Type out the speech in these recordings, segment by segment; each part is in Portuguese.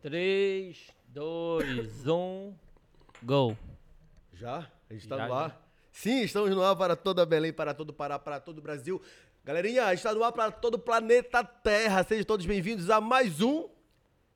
3, 2, 1, go. Já? A gente tá Já, no ar? Sim, estamos no ar para toda Belém, para todo o Pará, para todo o Brasil. Galerinha, está no ar para todo o planeta Terra. Sejam todos bem-vindos a mais um.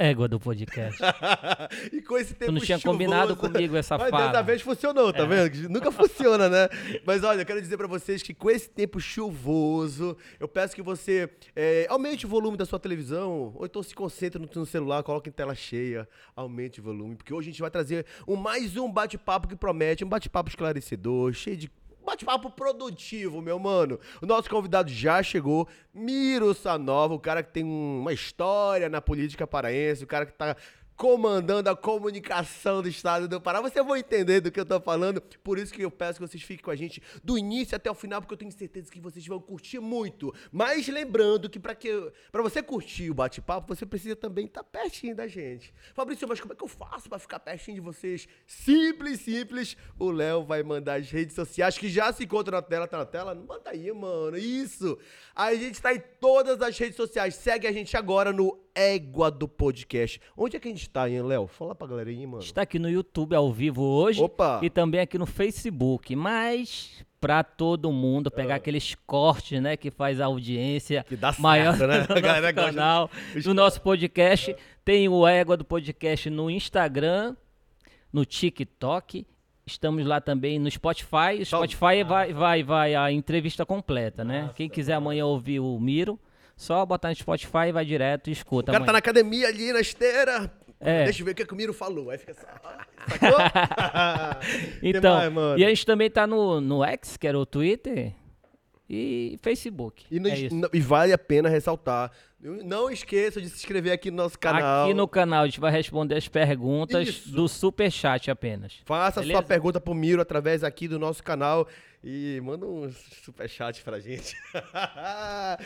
Égua do podcast. e com esse tempo não tinha chuvoso, combinado comigo essa Mas fala. dessa vez funcionou, tá É. vendo? Nunca funciona, né? Mas olha, eu quero dizer pra vocês que com esse tempo chuvoso, eu peço que você é, aumente o volume da sua televisão, ou então se concentre no, no celular, coloque em tela cheia, aumente o volume, porque hoje a gente vai trazer um, mais um bate-papo que promete, um bate-papo esclarecedor, cheio de Bate-papo produtivo, meu mano. O nosso convidado já chegou, Miro Sanova, o cara que tem um- uma história na política paraense, o cara que tá comandando a comunicação do estado do Pará. Você vai entender do que eu tô falando, por isso que eu peço que vocês fiquem com a gente do início até o final, porque eu tenho certeza que vocês vão curtir muito. Mas lembrando que para que para você curtir o bate-papo, você precisa também estar pertinho da gente. Fabrício, mas como é que eu faço para ficar pertinho de vocês? Simples, simples. O Léo vai mandar as redes sociais que já se encontram na tela, tá na tela? Manda aí, mano. Isso. A gente tá em todas as redes sociais. Segue a gente agora no Égua do Podcast. Onde é que a gente tá, hein, Léo? Fala pra galera aí, mano. Está aqui no YouTube ao vivo hoje Opa! e também aqui no Facebook. Mas pra todo mundo pegar aqueles cortes, né, que faz a audiência Ah. Que dá certo, maior né? do nosso gosta. canal, do nosso podcast. Tem o Égua do Podcast no Instagram, no TikTok. Estamos lá também no Spotify. O Spotify vai, vai, vai a entrevista completa, né? Quem quiser amanhã ouvir o Miro, só botar no Spotify e vai direto e O escuta. cara tá amanhã. na academia ali, na esteira. É. Deixa eu ver o que, que o Miro falou. Aí fica sacou? Que Então, mais, e a gente também tá no, no X, que era o Twitter, e Facebook. E, no- é e vale a pena ressaltar. Não esqueça de se inscrever aqui no nosso canal. Aqui no canal a gente vai responder as perguntas Isso. do Superchat apenas. Faça a sua Beleza? pergunta pro Miro através aqui do nosso canal. E manda um superchat pra gente.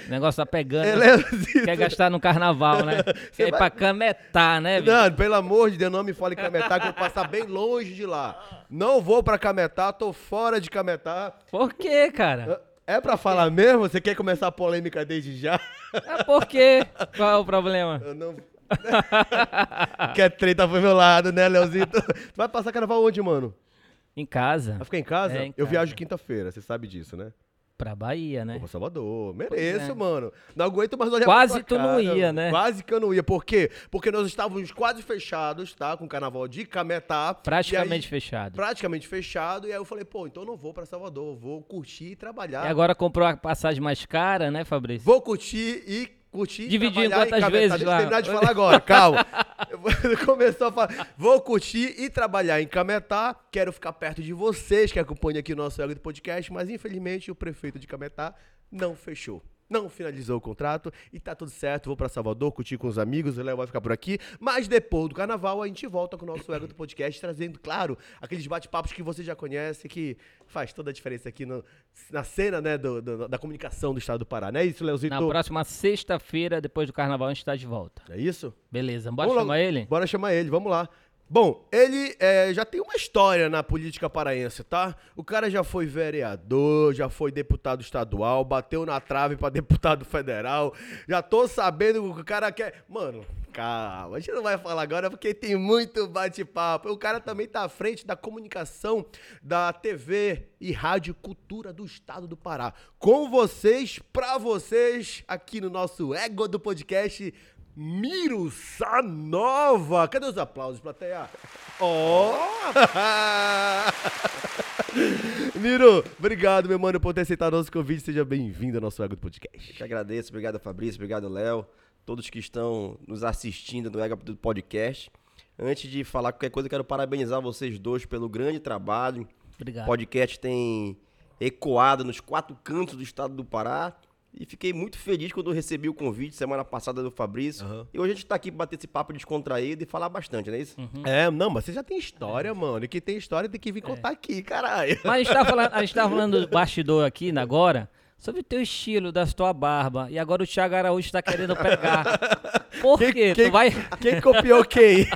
O negócio tá pegando. É, Leozito. Quer gastar no carnaval, né? Quer ir vai- pra cametar, né, Vitor? Não, pelo amor de Deus, não me fale Cametá, que eu vou passar bem longe de lá. Não vou pra Cametá, tô fora de Cametá. Por quê, cara? É pra falar mesmo? Você quer começar a polêmica desde já? É por quê? Qual é o problema? Eu não. Quer treta pro meu lado, né, Leozito? Tu vai passar carnaval onde, mano? Em casa. Vai ficar em casa? É, em Eu casa. viajo quinta-feira, você sabe disso, né? Pra Bahia, né? Vou pra Salvador. Mereço, é. mano. Não aguento mais olhar Quase pra tu não ia, né? Quase que eu não ia. Por quê? Porque nós estávamos quase fechados, tá? Com o carnaval de Cametá. Praticamente aí- fechado. Praticamente fechado. E aí eu falei, pô, então eu não vou pra Salvador. Vou curtir e trabalhar. E agora comprou a passagem mais cara, né, Fabrício? Vou curtir e curtir e Dividir quantas Cametá. vezes Deixa eu lá? terminar de falar agora, calma. Começou a falar. Vou curtir e trabalhar em Cametá. Quero ficar perto de vocês que acompanham aqui o nosso Ego do Podcast, mas infelizmente o prefeito de Cametá não fechou. Não finalizou o contrato e tá tudo certo. Vou pra Salvador, curtir com os amigos, o Léo vai ficar por aqui. Mas depois do carnaval a gente volta com o nosso Ego do Podcast, trazendo, claro, aqueles bate-papos que você já conhece, que faz toda a diferença aqui no- na cena, né, do- do- da comunicação do estado do Pará. Não é isso, Leozito? Na próxima sexta-feira, depois do carnaval, a gente tá de volta. É isso? Beleza, bora Vamos chamar logo- ele? Bora chamar ele, vamos lá. Bom, ele é, já tem uma história na política paraense, tá? O cara já foi vereador, já foi deputado estadual, bateu na trave pra deputado federal. Já tô sabendo que o cara quer. Mano, calma, a gente não vai falar agora porque tem muito bate-papo. O cara também tá à frente da comunicação da TV e Rádio Cultura do Estado do Pará. Com vocês, pra vocês, aqui no nosso Ego do Podcast. Miro Sanova! Cadê os aplausos, plateia? Ó! Miro, obrigado, meu mano, por ter aceitado nosso convite. Seja bem-vindo ao nosso Ego do Podcast. Que agradeço, obrigado Fabrício, obrigado Léo, todos que estão nos assistindo no Ega do Podcast. Antes de falar qualquer coisa, eu quero parabenizar vocês dois pelo grande trabalho. Obrigado. O podcast tem ecoado nos quatro cantos do estado do Pará. E fiquei muito feliz quando eu recebi o convite semana passada do Fabrício. Aham. E hoje a gente tá aqui pra bater esse papo descontraído e falar bastante, não é isso? É, não, mas você já tem história, mano. E quem tem história tem que vir contar aqui, caralho. Mas a gente, tá falando, a gente tá falando do bastidor aqui né, agora sobre o teu estilo, da tua barba. E agora o Thiago Araújo tá querendo pegar. Por Quem- quê? quem- Tu vai. Quem copiou quem?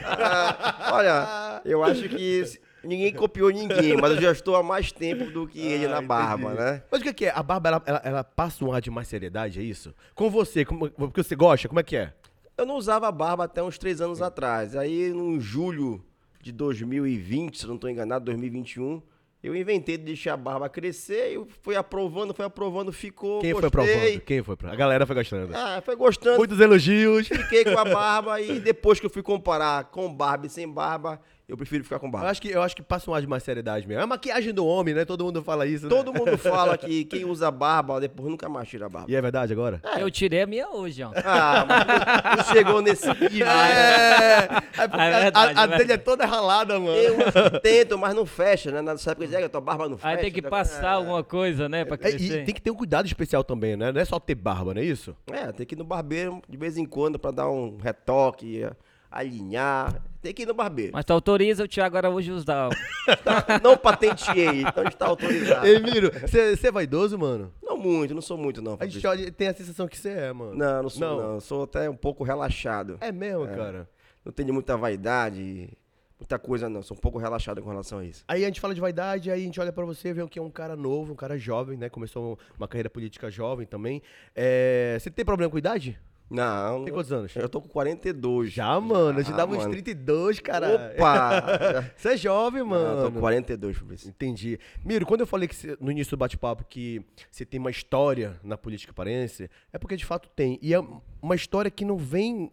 Olha, eu acho que ninguém copiou ninguém, mas eu já estou há mais tempo do que ele na barba, né? Mas o que que é? A barba, ela, ela- ela passa um ar de mais seriedade, é isso? Com você, como- porque você gosta, como é que é? Eu não usava barba até uns três anos atrás. Aí, no julho de 2020, se não estou enganado, 2021, eu inventei de deixar a barba crescer, eu fui aprovando, foi aprovando, ficou. Quem foi gostei. aprovando? Quem foi. A galera foi gostando. Ah, foi gostando. Muitos elogios. Fiquei com a barba e depois que eu fui comparar com barba e sem barba, eu prefiro ficar com Eu barba. acho, que, eu acho que passa um ar de mais seriedade mesmo. É a maquiagem do homem, né? Todo mundo fala isso. né? Todo mundo fala que quem usa barba depois nunca mais tira a barba. E é verdade agora? Eu tirei a minha hoje, ó. Ah, mas não- não chegou nesse nível. né? É, é porque É a- verdade, a, a é dele é toda ralada, mano. Eu tento, mas não fecha, né? Nessa época de tua barba não fecha. Aí tem que passar alguma coisa, né, pra É, crescer. e tem que ter um cuidado especial também, né? Não é só ter barba, não é isso? É, tem que ir no barbeiro de vez em quando pra dar um retoque, alinhar. Tem que ir no barbeiro. Mas tu autoriza o Thiago Araújo usar. Não patenteei, então está autorizado. Ei, Miro, você é vaidoso, mano? Não muito, não sou muito, não. A gente olha, tem a sensação que você é, mano. Não, não sou Não. não. Sou até um pouco relaxado. É mesmo, cara. Não tenho muita vaidade, muita coisa não. Sou um pouco relaxado com relação a isso. Aí a gente fala de vaidade, aí a gente olha pra você e vê que é um cara novo, um cara jovem, né? Começou uma carreira política jovem também. É, Você tem problema com idade? Não. Tem quantos anos? Eu tô com 42. Já, mano. A gente Ah, dava uns mano. 32, cara. Opa! Você é jovem, Não, mano. eu tô com 42, Fabrício. Entendi. Miro, quando eu falei que cê- no início do bate-papo que você tem uma história na política parense, é porque de fato tem. E é uma história que não vem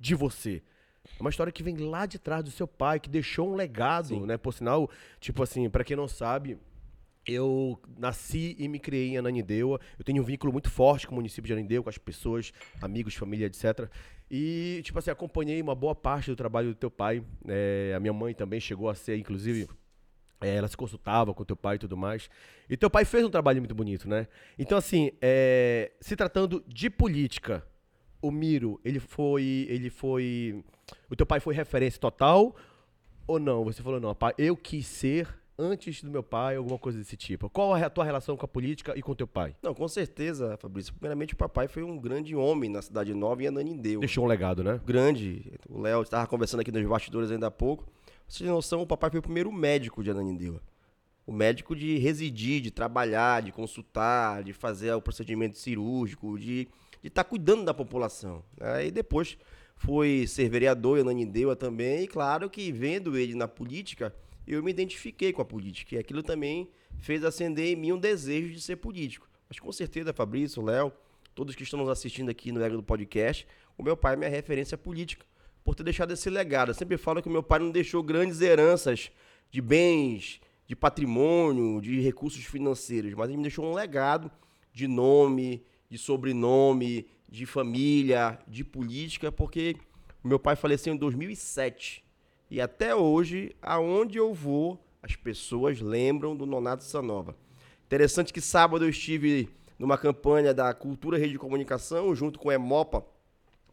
de você. É uma história que vem lá de trás do seu pai, que deixou um legado, Sim. né? Por sinal, tipo assim, pra quem não sabe, eu nasci e me criei em Ananindeua. Eu tenho um vínculo muito forte com o município de Ananindeua, com as pessoas, amigos, família, etc. E, tipo assim, acompanhei uma boa parte do trabalho do teu pai. É, a minha mãe também chegou a ser, inclusive, é, ela se consultava com teu pai e tudo mais. E teu pai fez um trabalho muito bonito, né? Então, assim, é, se tratando de política, o Miro, ele foi. Ele foi. O teu pai foi referência total ou não? Você falou, não, pai, eu quis ser antes do meu pai, alguma coisa desse tipo. Qual é a tua relação com a política e com teu pai? Não, com certeza, Fabrício. Primeiramente, o papai foi um grande homem na Cidade Nova e Ananindeu. Deixou um legado, né? Grande. O Léo estava conversando aqui nos bastidores ainda há pouco. Você tem noção, o papai foi o primeiro médico de Ananindeua. O médico de residir, de trabalhar, de consultar, de fazer o procedimento cirúrgico, de estar cuidando da população. Aí depois foi ser vereador em Ananindeua também. E claro que vendo ele na política, eu me identifiquei com a política. E aquilo também fez acender em mim um desejo de ser político. Mas com certeza, Fabrício, Léo, todos que estão nos assistindo aqui no Ego do Podcast, o meu pai é minha referência política, por ter deixado esse legado. Eu sempre falo que o meu pai não deixou grandes heranças de bens, de patrimônio, de recursos financeiros, mas ele me deixou um legado de nome, de sobrenome, de família, de política, porque o meu pai faleceu em 2007. E até hoje, aonde eu vou, as pessoas lembram do Nonato Sanova. Interessante que sábado eu estive numa campanha da Cultura Rede de Comunicação, junto com a Emopa,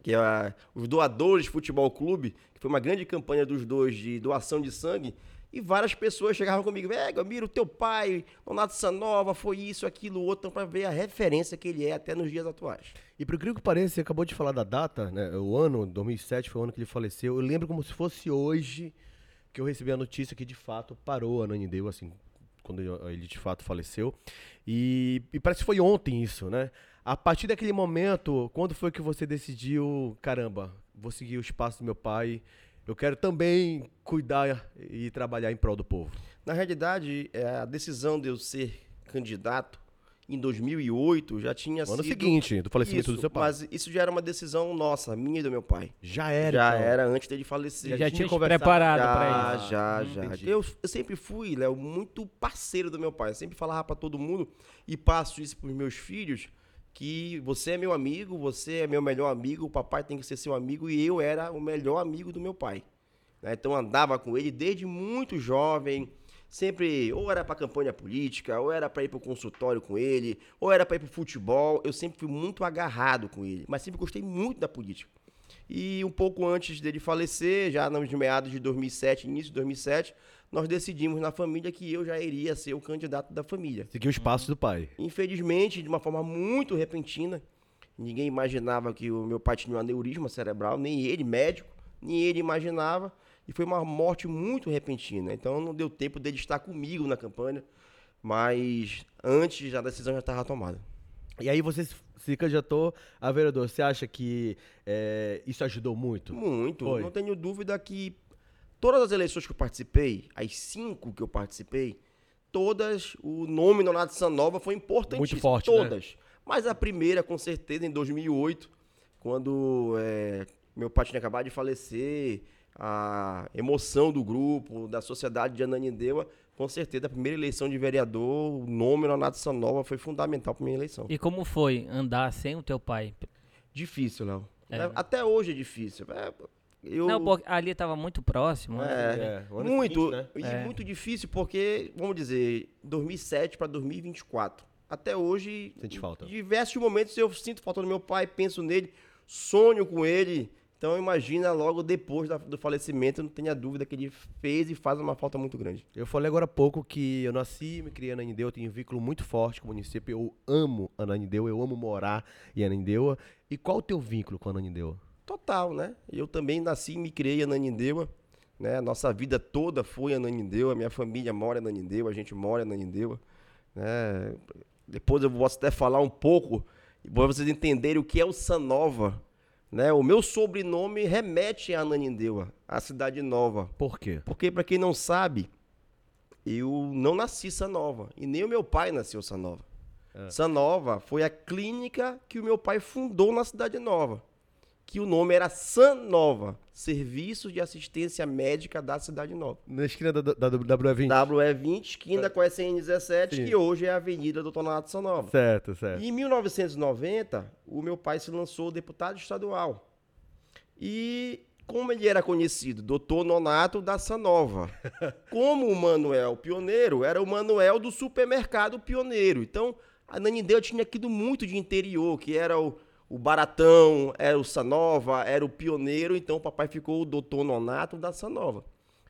que é a- os doadores Futebol Clube, que foi uma grande campanha dos dois de doação de sangue, e várias pessoas chegavam comigo, é, Gamiro, teu pai, Nonato Sanova, foi isso, aquilo, outro, para ver a referência que ele é até nos dias atuais. E por incrível que pareça, você acabou de falar da data, né? O ano, 2007, foi o ano que ele faleceu. Eu lembro como se fosse hoje que eu recebi a notícia que de fato parou a Nanindeu, assim, quando ele de fato faleceu. E, e parece que foi ontem isso, né? A partir daquele momento, quando foi que você decidiu, caramba, vou seguir o espaço do meu pai, eu quero também cuidar e trabalhar em prol do povo? Na realidade, é, a decisão de eu ser candidato em 2008 já tinha No ano sido... seguinte, do falecimento Isso, do seu pai. Mas isso já era uma decisão nossa, minha e do meu pai. já era, já então. era antes dele falecer. Já, já tinha conversado, preparado já, pra isso. já, Hum, já. entendi. Eu, eu sempre fui, Léo, muito parceiro do meu pai. Eu sempre falava pra todo mundo e passo isso pros meus filhos que você é meu amigo, você é meu melhor amigo, o papai tem que ser seu amigo e eu era o melhor amigo do meu pai. né? Então andava com ele desde muito jovem, sempre ou era pra campanha política, ou era pra ir pro consultório com ele, ou era pra ir pro futebol. Eu sempre fui muito agarrado com ele, mas sempre gostei muito da política. E um pouco antes dele falecer, já nos meados de 2007, início de 2007, nós decidimos na família que eu já iria ser o candidato da família. Seguiu o espaço do pai. Infelizmente, de uma forma muito repentina, ninguém imaginava que o meu pai tinha um aneurisma cerebral, nem ele, médico, nem ele imaginava, e foi uma morte muito repentina. Então não deu tempo dele estar comigo na campanha, mas antes já a decisão já estava tomada. E aí você se candidatou a vereador. Você acha que é, isso ajudou muito? Muito. Foi. Não tenho dúvida que todas as eleições que eu participei, as cinco que eu participei, todas, o nome Nonato Sanova foi importantíssimo. Muito forte, né? Todas. Mas a primeira, com certeza, em 2008, quando é, meu pai tinha acabado de falecer, a emoção do grupo, da sociedade de Ananindeua, com certeza, a primeira eleição de vereador, o nome Nonato Sanova foi fundamental para minha eleição. E como foi andar sem o teu pai? Difícil, Léo. É, É? Até hoje é difícil. É, eu, Não, porque ali tava muito próximo. né? É, É, muito, seguinte, né? e É. muito difícil porque, vamos dizer, 2007 para 2024. Até hoje, Sente falta. em diversos momentos eu sinto falta do meu pai, penso nele, sonho com ele. Então imagina logo depois da- do falecimento, não tenha dúvida que ele fez e faz uma falta muito grande. Eu falei agora há pouco que eu nasci, me criei em Ananindeua, tenho um vínculo muito forte com o município. Eu amo Ananindeua, eu amo morar em Ananindeua. E qual o teu vínculo com Ananindeua? Total, né? Eu também nasci e me criei em Ananindeua, né? Nossa vida toda foi em Ananindeua, minha família mora em Ananindeua, a gente mora em Ananindeua, né? Depois eu posso até falar um pouco, para vocês entenderem o que é o Sanova, né? O meu sobrenome remete a Ananindeua, a cidade nova. Por quê? Porque, para quem não sabe, eu não nasci Sanova, e nem o meu pai nasceu Sanova. Sanova foi a clínica que o meu pai fundou na Cidade Nova, que o nome era Sanova, Serviços de Assistência Médica da Cidade Nova. Na esquina da, da, da WE20. WE20, esquina com a SN17, Sim. que hoje é a Avenida Doutor Nato Sanova. Certo, certo. E em 1990, o meu pai se lançou deputado estadual. E como ele era conhecido, doutor Nonato da Sanova. Como o Manuel Pioneiro, era o Manuel do supermercado Pioneiro. Então, a Nanindeu tinha aquilo muito de interior, que era o, o Baratão, era o Sanova, era o Pioneiro. Então, o papai ficou o doutor Nonato da Sanova.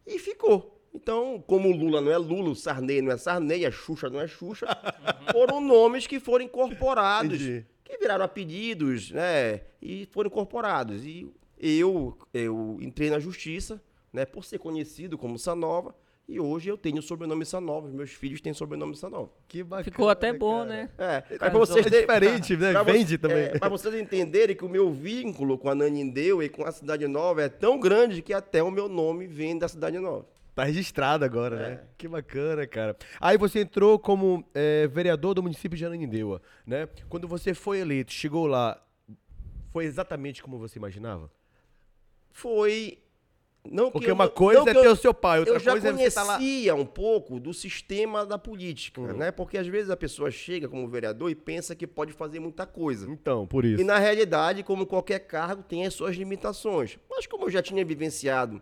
E ficou. Então, como o Lula não é Lula, o Sarney não é Sarney, a Xuxa não é Xuxa, foram nomes que foram incorporados Entendi. que viraram apelidos, né? E foram incorporados. E eu, eu entrei na justiça, né? Por ser conhecido como Sanova. E hoje eu tenho o sobrenome Sanova. Os meus filhos têm sobrenome Sanova. Que bacana. Ficou até bom, cara. né? É, mas pra vocês É terem- diferente, né? pra Vende também. É, pra vocês entenderem que o meu vínculo com a Nanindeu e com a Cidade Nova é tão grande que até o meu nome vem da Cidade Nova. Tá registrado agora, É. né? Que bacana, cara. Aí você entrou como é, vereador do município de Ananindeua, né? Quando você foi eleito, chegou lá, foi exatamente como você imaginava? Foi. Não que Porque eu uma coisa é que eu- ter o seu pai, outra eu já coisa é você estar lá. conhecia um pouco do sistema da política, Hum. né? Porque às vezes a pessoa chega como vereador e pensa que pode fazer muita coisa. Então, por isso. E na realidade, como qualquer cargo, tem as suas limitações. Mas como eu já tinha vivenciado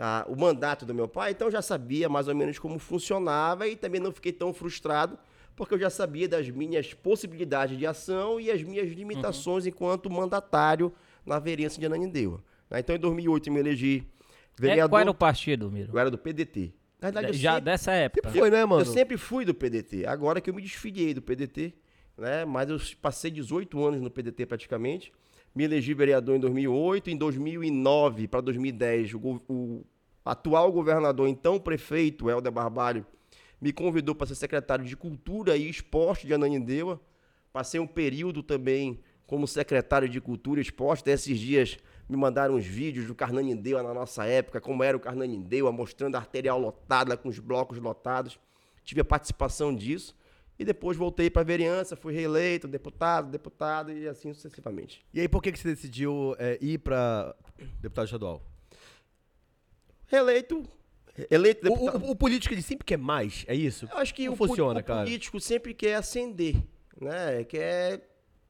ah, o mandato do meu pai, então eu já sabia mais ou menos como funcionava e também não fiquei tão frustrado, porque eu já sabia das minhas possibilidades de ação e as minhas limitações enquanto mandatário na vereança de Ananindeua. né? Então, em 2008, eu me elegi É, vereador. qual era o partido, Miro? Eu era do PDT. Na verdade, eu Já sempre- dessa época. Foi, né, mano? eu sempre fui do PDT. Agora que eu me desfiliei do PDT, né? Mas eu passei 18 anos no PDT praticamente. Me elegi vereador em 2008. Em 2009 para 2010, o, o atual governador, então prefeito, Helder Barbalho, me convidou para ser secretário de Cultura e Esporte de Ananindeua. Passei um período também como secretário de Cultura e Esporte. Até esses dias me mandaram uns vídeos do Carnanindeua na nossa época, como era o Carnanindeua, mostrando a arterial lotada, com os blocos lotados. Tive a participação disso. E depois voltei para a vereança, fui reeleito, deputado, deputado e assim sucessivamente. E aí, por que, que você decidiu é, ir pra deputado estadual? Reeleito, eleito O, deputado. o- o político ele sempre quer mais, é isso? Eu acho que Como o, funciona, o cara? político sempre quer ascender, né? Quer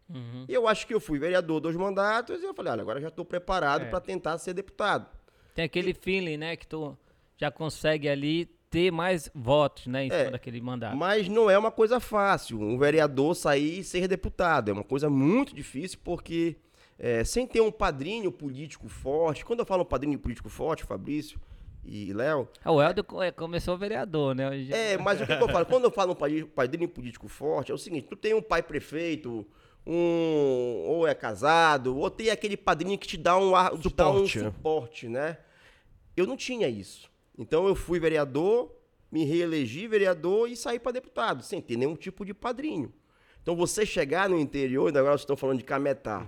Uhum. E eu acho que eu fui vereador dois mandatos e eu falei, olha, agora já estou preparado É. para tentar ser deputado. Tem aquele feeling, né, que tu já consegue ali ter mais votos, né, em É, cima daquele mandato. Mas não é uma coisa fácil um vereador sair e ser deputado. É uma coisa muito difícil porque é, sem ter um padrinho político forte, quando eu falo um padrinho político forte, Fabrício e Léo, Ah, o Helder é, começou vereador, né? hoje- É, mas o que, que eu falo? Quando eu falo um padrinho político forte, é o seguinte: tu tem um pai prefeito, um ou é casado, ou tem aquele padrinho que te dá um, ar- te dá um Suporte, né? suporte? Eu não tinha isso. Então eu fui vereador, me reelegi vereador e saí para deputado, sem ter nenhum tipo de padrinho. Então você chegar no interior, agora vocês estão falando de Cametá.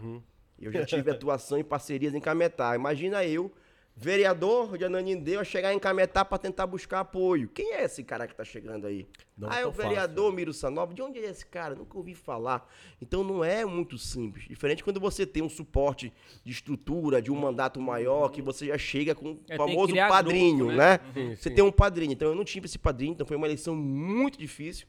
Eu já tive atuação em parcerias em Cametá. Imagina eu, vereador de Ananindeua, chegar em Cametá para tentar buscar apoio. Quem é esse cara que tá chegando aí? Não ah, é o vereador Miro Sanova. De onde é esse cara? Nunca ouvi falar. Então não é muito simples. Diferente quando você tem um suporte de estrutura, de um mandato maior, que você já chega com o É, famoso padrinho, grupo, né? né? Sim, Você sim. tem um padrinho. Então eu não tive esse padrinho, então foi uma eleição muito difícil.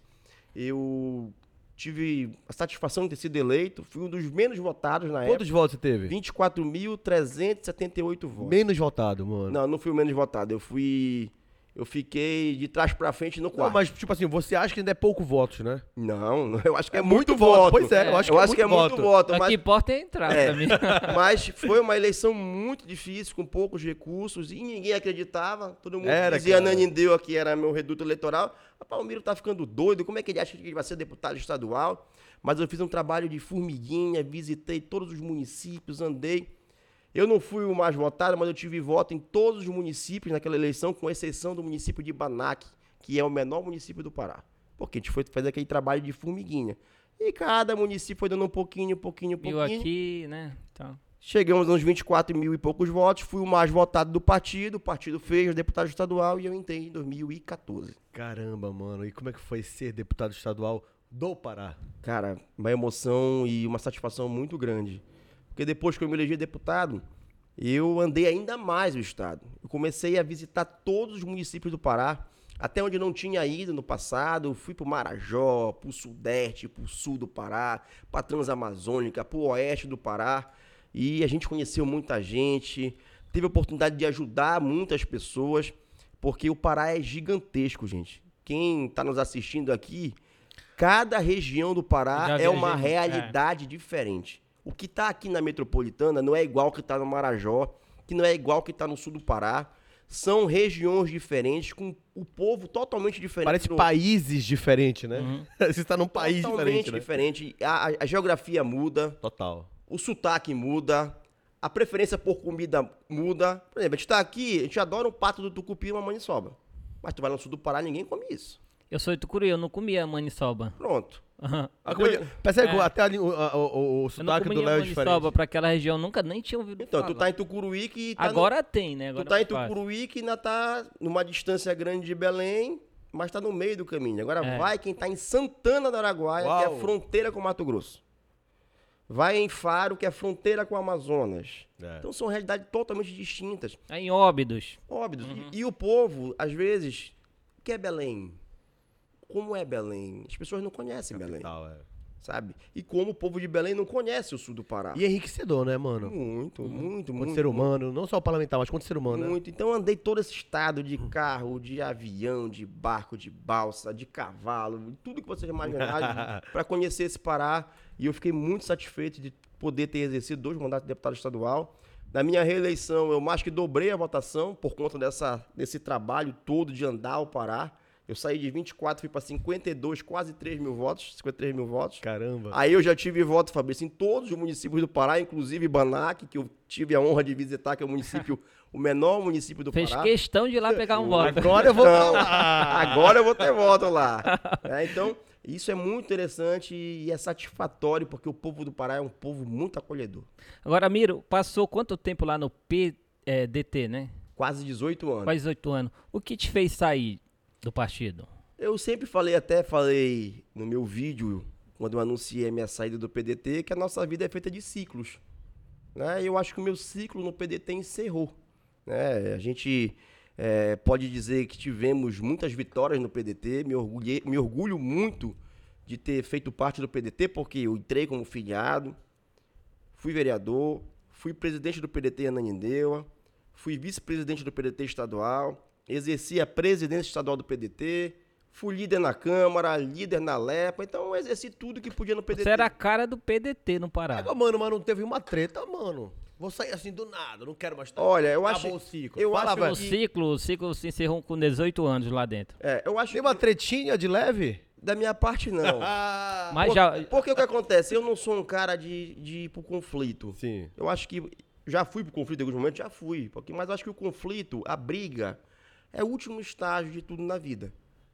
Eu tive a satisfação de ter sido eleito, fui um dos menos votados na Quantos votos você teve? época. 24.378 votos. Menos votado, mano. Não, não fui o menos votado. Eu fui. Eu fiquei de trás pra frente no Não, quarto. mas, tipo assim, você acha que ainda é pouco votos, né? Não, eu acho que é, É muito, muito voto. voto, pois é, eu acho que é muito muito voto. voto. O que Mas, importa é entrar É. mim. mas foi uma eleição muito difícil, com poucos recursos, e ninguém acreditava. Todo mundo Era, dizia cara. Nanindeu que era meu reduto eleitoral. O Palmiro tá ficando doido, como é que ele acha que ele vai ser deputado estadual? Mas eu fiz um trabalho de formiguinha, visitei todos os municípios, andei. Eu não fui o mais votado, mas eu tive voto em todos os municípios naquela eleição, com exceção do município de Banac, que é o menor município do Pará. Porque a gente foi fazer aquele trabalho de formiguinha. E cada município foi dando um pouquinho, um pouquinho, um pouquinho. aqui, né? Então, Chegamos a uns 24 mil e poucos votos, fui o mais votado do partido, o partido fez o deputado estadual e eu entrei em 2014. Caramba, mano. E como é que foi ser deputado estadual do Pará? Cara, uma emoção e uma satisfação muito grande. Porque depois que eu me elegi deputado, eu andei ainda mais o estado. Eu comecei a visitar todos os municípios do Pará, até onde não tinha ido no passado. Eu fui pro Marajó, pro Sudeste, pro Sul do Pará, pra Transamazônica, pro Oeste do Pará. E a gente conheceu muita gente, teve a oportunidade de ajudar muitas pessoas, porque o Pará é gigantesco, gente. Quem está nos assistindo aqui, cada região do Pará é uma é. realidade diferente. O que está aqui na metropolitana não é igual ao que está no Marajó, que não é igual ao que está no sul do Pará. São regiões diferentes, com o povo totalmente diferente. Parece do- países diferentes, né? Uhum. Você está num país totalmente diferente, né? diferente. A, a- geografia muda, Total. o sotaque muda, a preferência por comida muda. Por exemplo, a gente tá aqui, a gente adora um pato do tucupi e uma maniçoba. Mas tu vai no sul do Pará, ninguém come isso. Eu sou de Tucuruí, eu não comia maniçoba. Pronto. Comida- Percebe que É. até ali, o, a- o, o- o sotaque do Léo é maniçoba diferente. pra aquela região, nunca nem tinha ouvido Então, tu falar. tá em Tucuruí que tá no- Agora tem, né? Agora Tu tá é em fácil. Tucuruí que ainda tá numa distância grande de Belém, mas tá no meio do caminho. Agora É. vai quem tá em Santana do Araguaia, que Uau. é fronteira com Mato Grosso. Vai em Faro, que é fronteira com Amazonas. É. Então são realidades totalmente distintas. É em Óbidos. Óbvio. Uhum. E, e o povo, às vezes, o que é Belém? Como é Belém? As pessoas não conhecem Belém, Tal, é. sabe? E como o povo de Belém não conhece o sul do Pará. E é enriquecedor, né, mano? Muito, muito, Quanto muito. ser humano, não só o parlamentar, mas quanto ser humano, né? Muito. Então eu andei todo esse estado de carro, de avião, de barco, de balsa, de cavalo, tudo que você imaginar para conhecer esse Pará. E eu fiquei muito satisfeito de poder ter exercido dois mandatos de deputado estadual. Na minha reeleição, eu mais que dobrei a votação por conta dessa, desse trabalho todo de andar o Pará. Eu saí de 24, fui para 52, quase 3 mil votos, 53 mil votos. Caramba. Aí eu já tive voto, Fabrício, em todos os municípios do Pará, inclusive Banac, que eu tive a honra de visitar, que é o município, o menor município do Fez Pará. questão de ir lá pegar um voto. Agora eu vou falar. agora eu vou ter voto lá. É, então, isso é muito interessante e é satisfatório, porque o povo do Pará é um povo muito acolhedor. Agora, Miro, passou quanto tempo lá no PDT, né? Quase 18 anos. Quase oito anos. O que te fez sair do partido? Eu sempre falei, até falei no meu vídeo, quando eu anunciei a minha saída do PDT, que a nossa vida é feita de ciclos. Né? Eu acho que o meu ciclo no PDT encerrou. Né? A gente é, pode dizer que tivemos muitas vitórias no PDT, me, orgulhei, me orgulho muito de ter feito parte do PDT, porque eu entrei como filiado, fui vereador, fui presidente do PDT Ananindeua, fui vice-presidente do PDT estadual, exerci a presidência estadual do PDT, fui líder na Câmara, líder na LEPA, então eu exerci tudo que podia no PDT. Você era a cara do PDT no Pará. Agora, mano, mas não teve uma treta, mano. Vou sair assim do nada, não quero mais estar. Olha, eu acho, Acabou o ciclo. eu Fala, acho velho. O que- ciclo, o ciclo se encerrou com 18 anos lá dentro. É, eu acho Tem uma tretinha de leve? que da minha parte não. Mas Por- já. Porque o que acontece? Eu não sou um cara de, de ir pro conflito. Sim. Eu acho que já fui pro conflito em alguns momentos, já fui. Porque, mas eu acho que o conflito, a briga, é o último estágio de tudo na vida.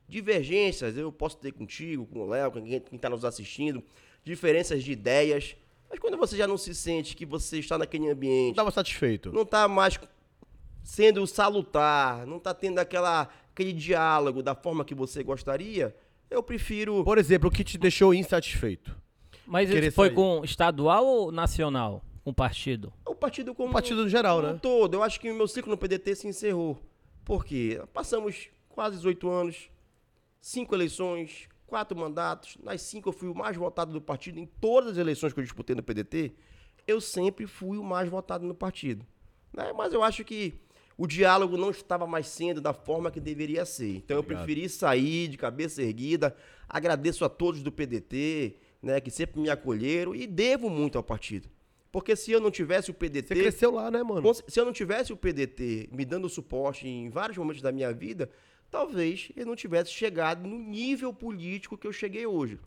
divergências, eu posso ter contigo, com o Léo, com quem está nos assistindo, diferenças de ideias. Mas quando você já não se sente que você está naquele ambiente, Estava satisfeito. não está mais sendo salutar, não está tendo aquela, aquele diálogo da forma que você gostaria, eu prefiro. Por exemplo, o que te deixou insatisfeito? Mas Querer isso foi sair. com estadual ou nacional? Com partido? O partido como O partido no geral, como né? um todo. Eu acho que o meu ciclo no PDT se encerrou. Por quê? Passamos quase 18 anos, cinco eleições, quatro mandatos. Nas cinco eu fui o mais votado do partido. Em todas as eleições que eu disputei no PDT, eu sempre fui o mais votado no partido. né? Mas eu acho que o diálogo não estava mais sendo da forma que deveria ser. Então eu Obrigado. preferi sair de cabeça erguida. Agradeço a todos do PDT, né, que sempre me acolheram e devo muito ao partido. Porque se eu não tivesse o PDT, Você cresceu lá, né, mano? Se eu não tivesse o PDT me dando suporte em vários momentos da minha vida, talvez eu não tivesse chegado no nível político que eu cheguei hoje.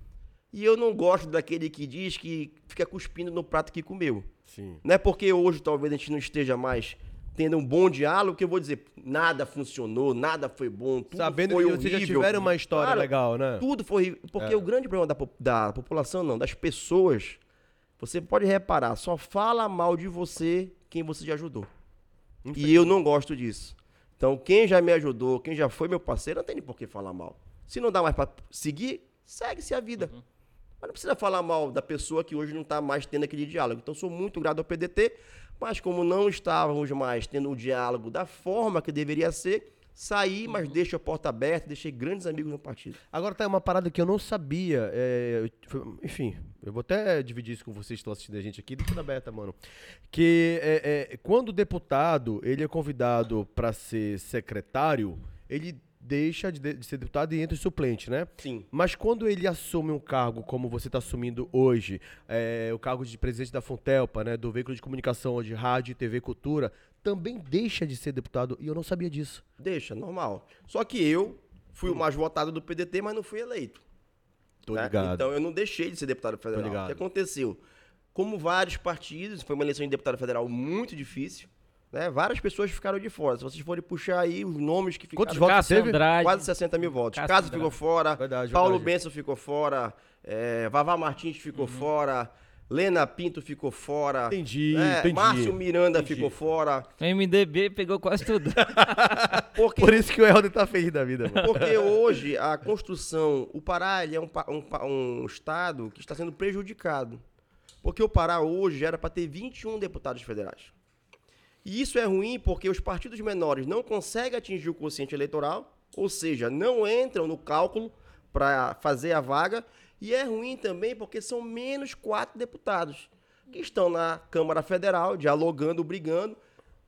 E eu não gosto daquele que diz que fica cuspindo no prato que comeu. Sim. Não é porque hoje talvez a gente não esteja mais tendo um bom diálogo que eu vou dizer nada funcionou, nada foi bom, tudo Sabendo foi que vocês já horrível. tiveram uma história Cara, legal, né? tudo foi horrível. Porque É. o grande problema da, da população, não, das pessoas, você pode reparar, só fala mal de você quem você já ajudou. E eu não gosto disso. Então, quem já me ajudou, quem já foi meu parceiro, não tem nem por que falar mal. Se não dá mais pra seguir, segue-se a vida. Mas não precisa falar mal da pessoa que hoje não está mais tendo aquele diálogo. Então, sou muito grato ao PDT, mas como não estávamos mais tendo o diálogo da forma que deveria ser, saí, mas deixo a porta aberta, deixei grandes amigos no partido. Agora tá uma parada que eu não sabia. é, eu- enfim, eu vou até dividir isso com vocês que estão assistindo a gente aqui, de tudo aberta, mano. Que é, é, quando o deputado ele é convidado para ser secretário, ele deixa de, de ser deputado e entra suplente, né? Sim. Mas quando ele assume um cargo como você está assumindo hoje, é, o cargo de presidente da Fontelpa, né, do veículo de comunicação de rádio e TV Cultura, também deixa de ser deputado e eu não sabia disso. Deixa, normal. Só que eu fui o mais votado do PDT, mas não fui eleito. Tô né? ligado. Então eu não deixei de ser deputado federal. ligado. O que aconteceu? Como vários partidos, foi uma eleição de deputado federal muito difícil. Né? Várias pessoas ficaram de fora. Se vocês forem puxar aí os nomes que ficaram. Quantos votos Cássio teve? Andrade. Quase 60 mil votos. Cássio ficou fora. Verdade, Paulo verdade. Benção ficou fora. é, Vavá Martins ficou fora. Lena Pinto ficou fora. Entendi, né? entendi. Márcio Miranda Entendi. ficou fora. O MDB pegou quase tudo. Porque Por isso que o Helder tá feliz da vida, mano. Porque hoje a construção, o Pará ele é um, um um estado que está sendo prejudicado. Porque o Pará hoje era para ter 21 deputados federais. E isso é ruim porque os partidos menores não conseguem atingir o quociente eleitoral, ou seja, não entram no cálculo para fazer a vaga. E é ruim também porque são menos quatro deputados que estão na Câmara Federal, dialogando, brigando,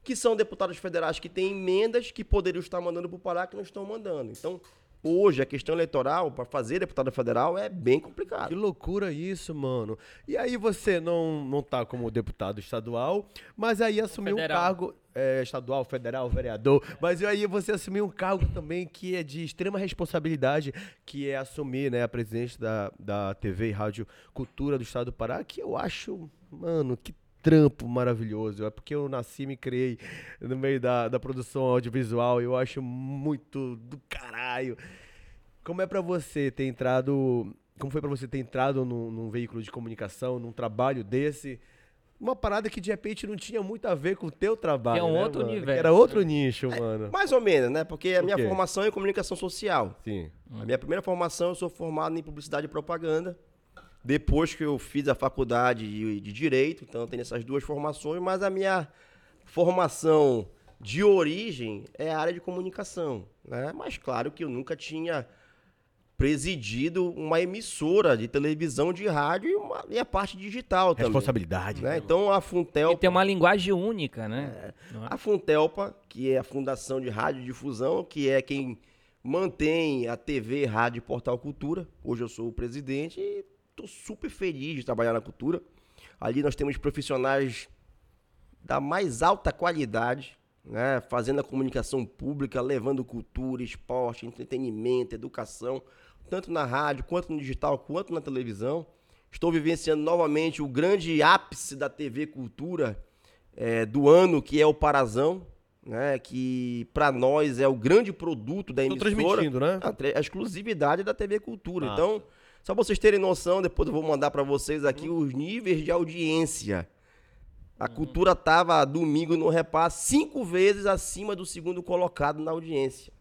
que são deputados federais que têm emendas que poderiam estar mandando para o Pará que não estão mandando. Então, hoje, a questão eleitoral, para fazer deputado federal, é bem Que complicado. loucura isso, mano. E aí você não, não tá como deputado estadual, mas aí assumiu um Federal. cargo é, estadual, federal, vereador, mas aí você assumiu um cargo também que é de extrema responsabilidade, que é assumir né, a presidência da, da TV e Rádio Cultura do Estado do Pará, que eu acho, mano, que trampo maravilhoso. É porque eu nasci e me criei no meio da, da produção audiovisual e eu acho muito do caralho. Como é pra você ter entrado. Como foi pra você ter entrado num, num veículo de comunicação, num trabalho desse? Uma parada que de repente não tinha muito a ver com o teu trabalho. É um né, outro mano? Que universo. Era outro nicho, mano. Mais ou menos, né? Porque a minha formação é em comunicação social. Sim. A minha primeira formação, eu sou formado em publicidade e propaganda. Depois que eu fiz a faculdade de, de Direito, então eu tenho essas duas formações, mas a minha formação de origem é a área de comunicação. Né? Mas claro que eu nunca tinha presidido uma emissora de televisão, de rádio e, uma, e a parte digital também. Responsabilidade. né? Então a Funtel E tem uma linguagem única, né? Não é? a Funtelpa, que é a Fundação de Rádio Difusão, que é quem mantém a TV, Rádio e Portal Cultura. Hoje eu sou o presidente e estou super feliz de trabalhar na cultura. Ali nós temos profissionais da mais alta qualidade, né? fazendo a comunicação pública, levando cultura, esporte, entretenimento, educação, tanto na rádio, quanto no digital, quanto na televisão. Estou vivenciando novamente o grande ápice da TV Cultura eh, do ano, que é o Parazão. né, que pra nós é o grande produto da emissora. transmitindo, né? A, a exclusividade da TV Cultura. Massa. Então, só pra vocês terem noção, depois eu vou mandar pra vocês aqui Uhum. os níveis de audiência. A cultura tava domingo no repasse cinco vezes acima do segundo colocado na audiência.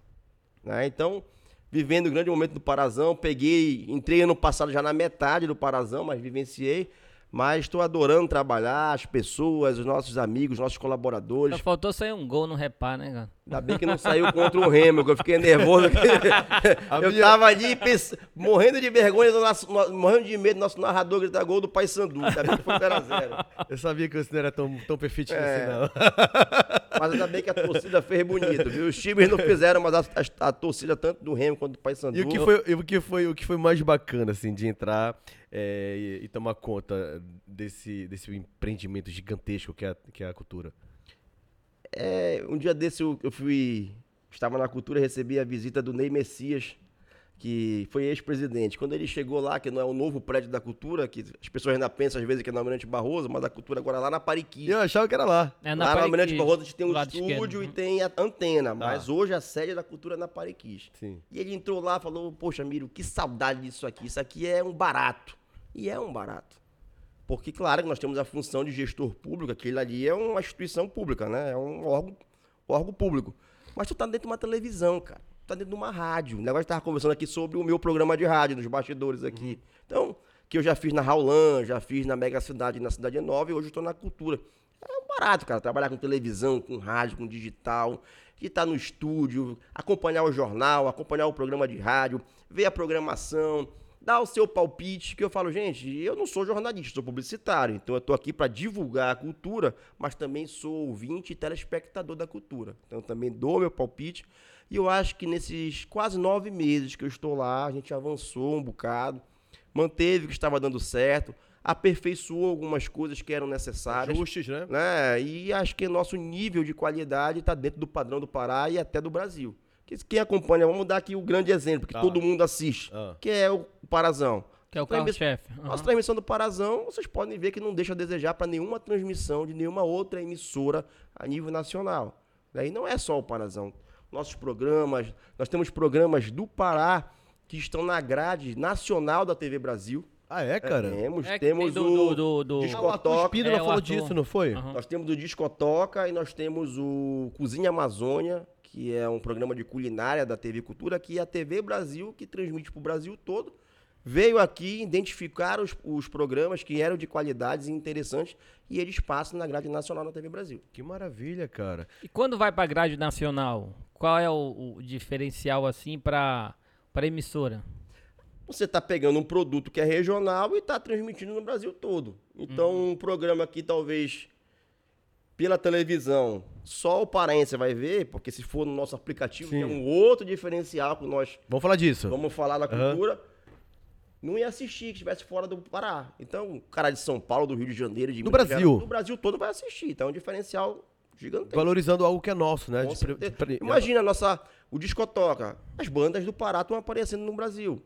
né? Então, vivendo o grande momento do Parazão, peguei, entrei ano passado já na metade do Parazão, mas vivenciei. Mas estou adorando trabalhar, as pessoas, os nossos amigos, os nossos colaboradores. Só faltou sair um gol no repá, né, cara? Ainda bem que não saiu contra o Remo, que eu fiquei nervoso. eu tava ali pens- morrendo de vergonha, nosso- no- morrendo de medo do nosso narrador gritar gol do Pai Sandu. Ainda bem que foi 0x0. Eu sabia que você não era tão, tão perfeitinho É. assim, não. Mas ainda bem que a torcida fez bonito, viu? Os times não fizeram, mas a, a- a torcida tanto do Remo quanto do Pai Sandu. E o que foi, o que foi, o que foi mais bacana, assim, de entrar é, e, e tomar conta desse, desse empreendimento gigantesco que é, a- que é a cultura? É, um dia desse eu, eu fui. Estava na cultura e recebi a visita do Ney Messias, que foi ex-presidente. Quando ele chegou lá, que não é o novo prédio da cultura, que as pessoas ainda pensam às vezes que é no Almirante Barroso, mas a cultura agora é lá na Pariqui. Eu achava que era lá. É na lá no Pariquis, Almirante Barroso a gente tem um estúdio esquerdo. e tem a antena, mas hoje a sede é da cultura é na Pariquis. Sim. E ele entrou lá e falou, poxa, Miro, que saudade disso aqui. Isso aqui é um barato. E é um barato. Porque, claro, que nós temos a função de gestor público, aquele ali é uma instituição pública, né? É um órgão, órgão público. Mas tu tá dentro de uma televisão, cara. Tu tá dentro de uma rádio. O negócio tava conversando aqui sobre o meu programa de rádio, nos bastidores aqui. Então, que eu já fiz na Raulan, já fiz na Mega Cidade na Cidade Nova, e hoje eu tô na cultura. É um barato, cara, trabalhar com televisão, com rádio, com digital, de estar no estúdio, acompanhar o jornal, acompanhar o programa de rádio, ver a programação, dar o seu palpite, que eu falo, gente, eu não sou jornalista, sou publicitário, então eu tô aqui para divulgar a cultura, mas também sou ouvinte e telespectador da cultura. Então eu também dou meu palpite, e eu acho que nesses quase nove meses que eu estou lá, a gente avançou um bocado, manteve o que estava dando certo, aperfeiçoou algumas coisas que eram necessárias Ajustes, né? né? E acho que nosso nível de qualidade está dentro do padrão do Pará e até do Brasil. Que- Quem acompanha, vamos dar aqui o grande exemplo, que Tá. todo mundo assiste, Ah. que é o Parazão. Que é o Transmiss- carro-chefe. Nossa Aham. transmissão do Parazão, vocês podem ver que não deixa a desejar para nenhuma transmissão de nenhuma outra emissora a nível nacional. Daí não é só o Parazão. Nossos programas, nós temos programas do Pará que estão na grade nacional da TV Brasil. Ah, é, cara? Temos, É temos tem o do, do, do, Disco- Ah, o Discotoca. Espíndola É, falou disso, não foi? Aham. Nós temos o Discotoca e nós temos o Cozinha Amazônia, que é um programa de culinária da TV Cultura, que é a TV Brasil, que transmite para o Brasil todo. Veio aqui identificar os, os programas que eram de qualidades e interessantes e eles passam na grade nacional da TV Brasil. Que maravilha, cara. E quando vai pra grade nacional, qual é o, o diferencial assim pra, pra emissora? Você está pegando um produto que é regional e está transmitindo no Brasil todo. Então, Uhum. um programa que talvez pela televisão só o paraense vai ver, porque se for no nosso aplicativo, Sim. que é um outro diferencial que nós Vamos falar disso. vamos falar da cultura, não ia assistir que estivesse fora do Pará. Então, o cara de São Paulo, do Rio de Janeiro, de No Minas Brasil. Do Brasil todo vai assistir. Então, é um diferencial gigantesco. Valorizando algo que é nosso, né? De de Imagina a nossa, o Discotoca. As bandas do Pará estão aparecendo no Brasil.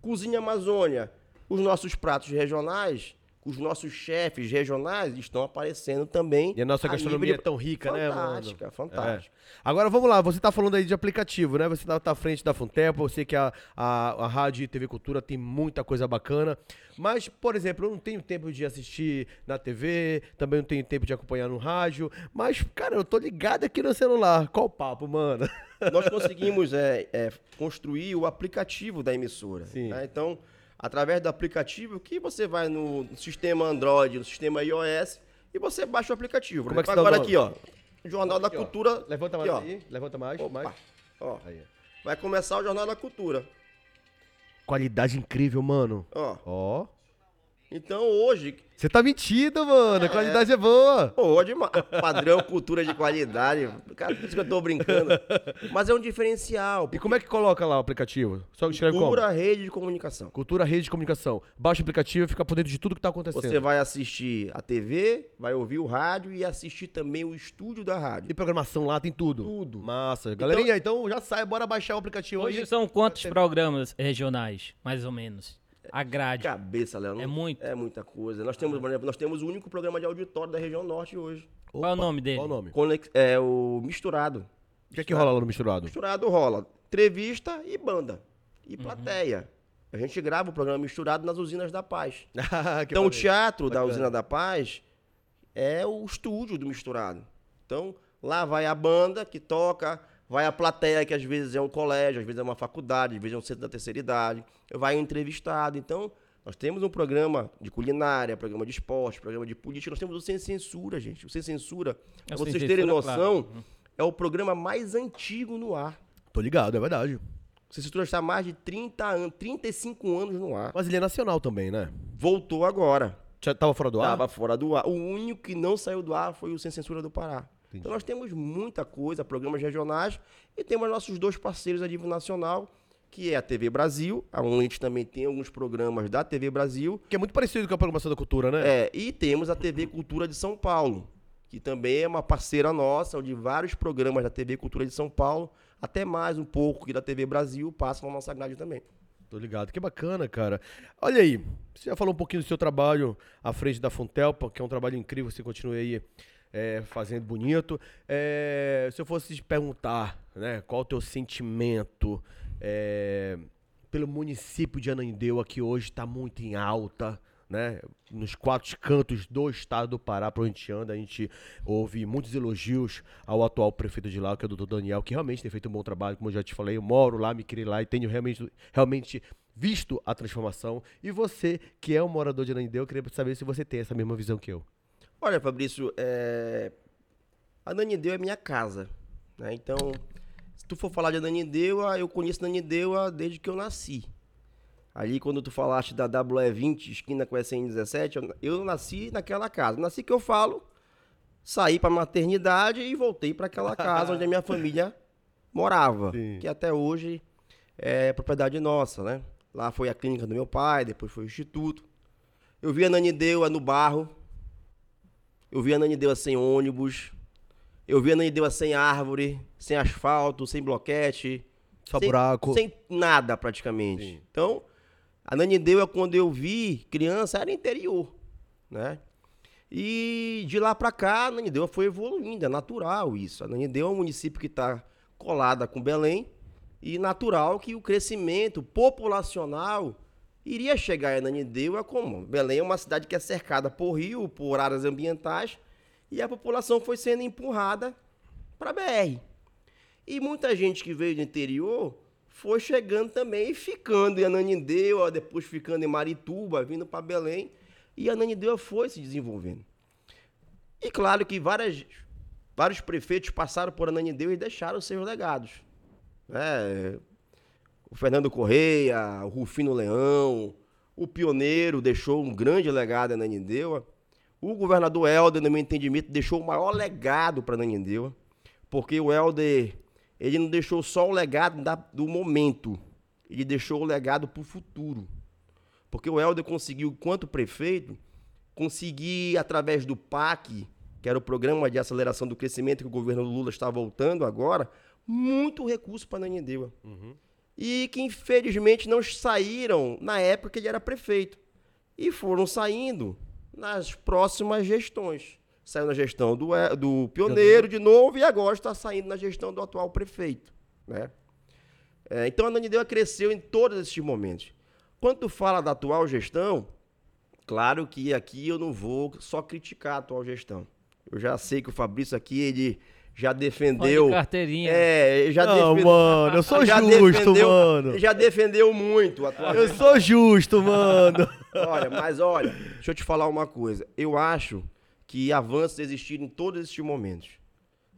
Cozinha Amazônia. Os nossos pratos regionais, os nossos chefes regionais estão aparecendo também. E a nossa a gastronomia é tão rica, né, mano? Fantástica, fantástica. É. Agora vamos lá, você tá falando aí de aplicativo, né? Você tá, tá à frente da Funtempo, eu sei que a, a, a Rádio e TV Cultura tem muita coisa bacana. Mas, por exemplo, eu não tenho tempo de assistir na TV, também não tenho tempo de acompanhar no rádio. Mas, cara, eu tô ligado aqui no celular. Qual o papo, mano? nós conseguimos é, é, construir o aplicativo da emissora. Sim. né? Então, através do aplicativo, que você vai no sistema Android, no sistema iOS, e você baixa o aplicativo. Como é que o Agora aqui, ó. Jornal da Aqui, ó. Cultura. Levanta aqui, mais ó. aí, levanta mais, Opa. mais. Ó, Aí. vai começar o Jornal da Cultura. Qualidade incrível, mano. Ó. Ó. Então hoje, Você tá mentindo, mano. A qualidade é boa. hoje, ma- padrão cultura de qualidade. Cara, por isso que eu tô brincando. Mas é um diferencial. E como é que coloca lá o aplicativo? Só escreve como? Cultura, rede de comunicação. Cultura Rede de Comunicação. Baixa o aplicativo e fica por dentro de tudo que tá acontecendo. Você vai assistir a TV, vai ouvir o rádio e assistir também o estúdio da rádio. E programação lá tem tudo. Tudo. Massa. Galerinha, então, já sai, bora baixar o aplicativo Hoje aí. são quantos programas regionais, mais ou menos? A grade? Cabeça, Léo. É muito. É muita coisa. Nós temos, por exemplo, nós temos o único programa de auditório da região norte hoje. Qual é o nome dele? Qual o nome? Conex- É o Misturado. O que é que rola lá no misturado? Misturado rola entrevista e banda. Uhum. E plateia. A gente grava o programa Misturado nas usinas da paz. Que Então o teatro da Bacana. Usina da Paz é o estúdio do Misturado. Então lá vai a banda que toca, vai a plateia que às vezes é um colégio, às vezes é uma faculdade, às vezes é um centro da terceira idade, vai entrevistado. Então nós temos um programa de culinária, programa de esporte, programa de política, nós temos o Sem Censura, gente. O Sem Censura, É o pra Sem vocês terem Censura, claro. noção, é o programa mais antigo no ar. Tô ligado, é verdade. O Sem Censura está há mais de 30 anos, 35 anos no ar. Mas ele é nacional também, né? Voltou agora. Já tava fora do ar? Tava fora do ar. O único que não saiu do ar foi o Sem Censura do Pará. Então nós temos muita coisa, programas regionais, e temos nossos dois parceiros a nível nacional, que é a TV Brasil, onde a gente também tem alguns programas da TV Brasil, Que é muito parecido com a programação da cultura, né? é, e temos a TV Cultura de São Paulo, que também é uma parceira nossa, onde vários programas da TV Cultura de São Paulo, até mais um pouco que da TV Brasil, passam na nossa grade também. Tô ligado. Que bacana, cara. Olha aí, você já falou um pouquinho do seu trabalho à frente da Fontelpa, que é um trabalho incrível, você continua aí é, fazendo bonito. É, se eu fosse te perguntar, né, qual o teu sentimento é, pelo município de Ananindeua, que hoje está muito em alta, né? Nos quatro cantos do estado do Pará, por onde anda, a gente ouve muitos elogios ao atual prefeito de lá, que é o doutor Daniel, que realmente tem feito um bom trabalho, como eu já te falei, eu moro lá, me criei lá e tenho realmente, realmente visto a transformação. E você, que é um morador de Ananindeua, eu queria saber se você tem essa mesma visão que eu. Olha, Fabrício, é... a Nanideu é minha casa, né? Então, se tu for falar de Ananindeua, eu conheço Ananindeua desde que eu nasci. Ali, quando tu falaste da WE20, esquina com a SN17, eu, nasci naquela casa. Nasci que eu falo, saí pra maternidade e voltei para aquela casa onde a minha família morava. Sim. Que até hoje é propriedade nossa, né? Lá foi a clínica do meu pai, depois foi o instituto. Eu vi a Nanindeua no barro, eu vi a Nanindeua sem ônibus. Eu vi a Nanindeua sem árvore, sem asfalto, sem bloquete. Só sem, buraco. Sem nada, praticamente. Sim. Então, a Nanindeua, quando eu vi criança, era interior, né? E de lá pra cá, a Nanindeua foi evoluindo, é natural isso. A Nanindeua é um município que está colada com Belém e natural que o crescimento populacional iria chegar a Ananindeua como Belém é uma cidade que é cercada por rio, por áreas ambientais e a população foi sendo empurrada para BR. E muita gente que veio do interior foi chegando também e ficando em Ananindeua, depois ficando em Marituba, vindo para Belém, e Ananindeua foi se desenvolvendo. E claro que várias, vários prefeitos passaram por Ananindeua e deixaram seus legados. né? O Fernando Correia, o Rufino Leão, o Pioneiro deixou um grande legado em Ananindeua. O governador Helder, no meu entendimento, deixou o maior legado para Ananindeua, porque o Helder, ele não deixou só o legado da- do momento, ele deixou o legado para o futuro. Porque o Helder conseguiu, enquanto prefeito, conseguir, através do PAC, que era o Programa de Aceleração do Crescimento que o governo Lula está voltando agora, muito recurso para Ananindeua. E que, infelizmente, não saíram na época que ele era prefeito. E foram saindo nas próximas gestões. Saiu na gestão do, do Pioneiro de novo e agora está saindo na gestão do atual prefeito. Né? É, então a Ananindeua cresceu em todos esses momentos. Quando tu fala da atual gestão, claro que aqui eu não vou só criticar a atual gestão. Eu já sei que o Fabrício aqui, ele já defendeu. Olha, carteirinha. É, já Não, defendeu. mano, eu sou já justo, mano. Já defendeu muito a atual Eu sou justo, mano. Olha, mas olha, deixa eu te falar uma coisa. Eu acho que avanços existiram em todos esses momentos.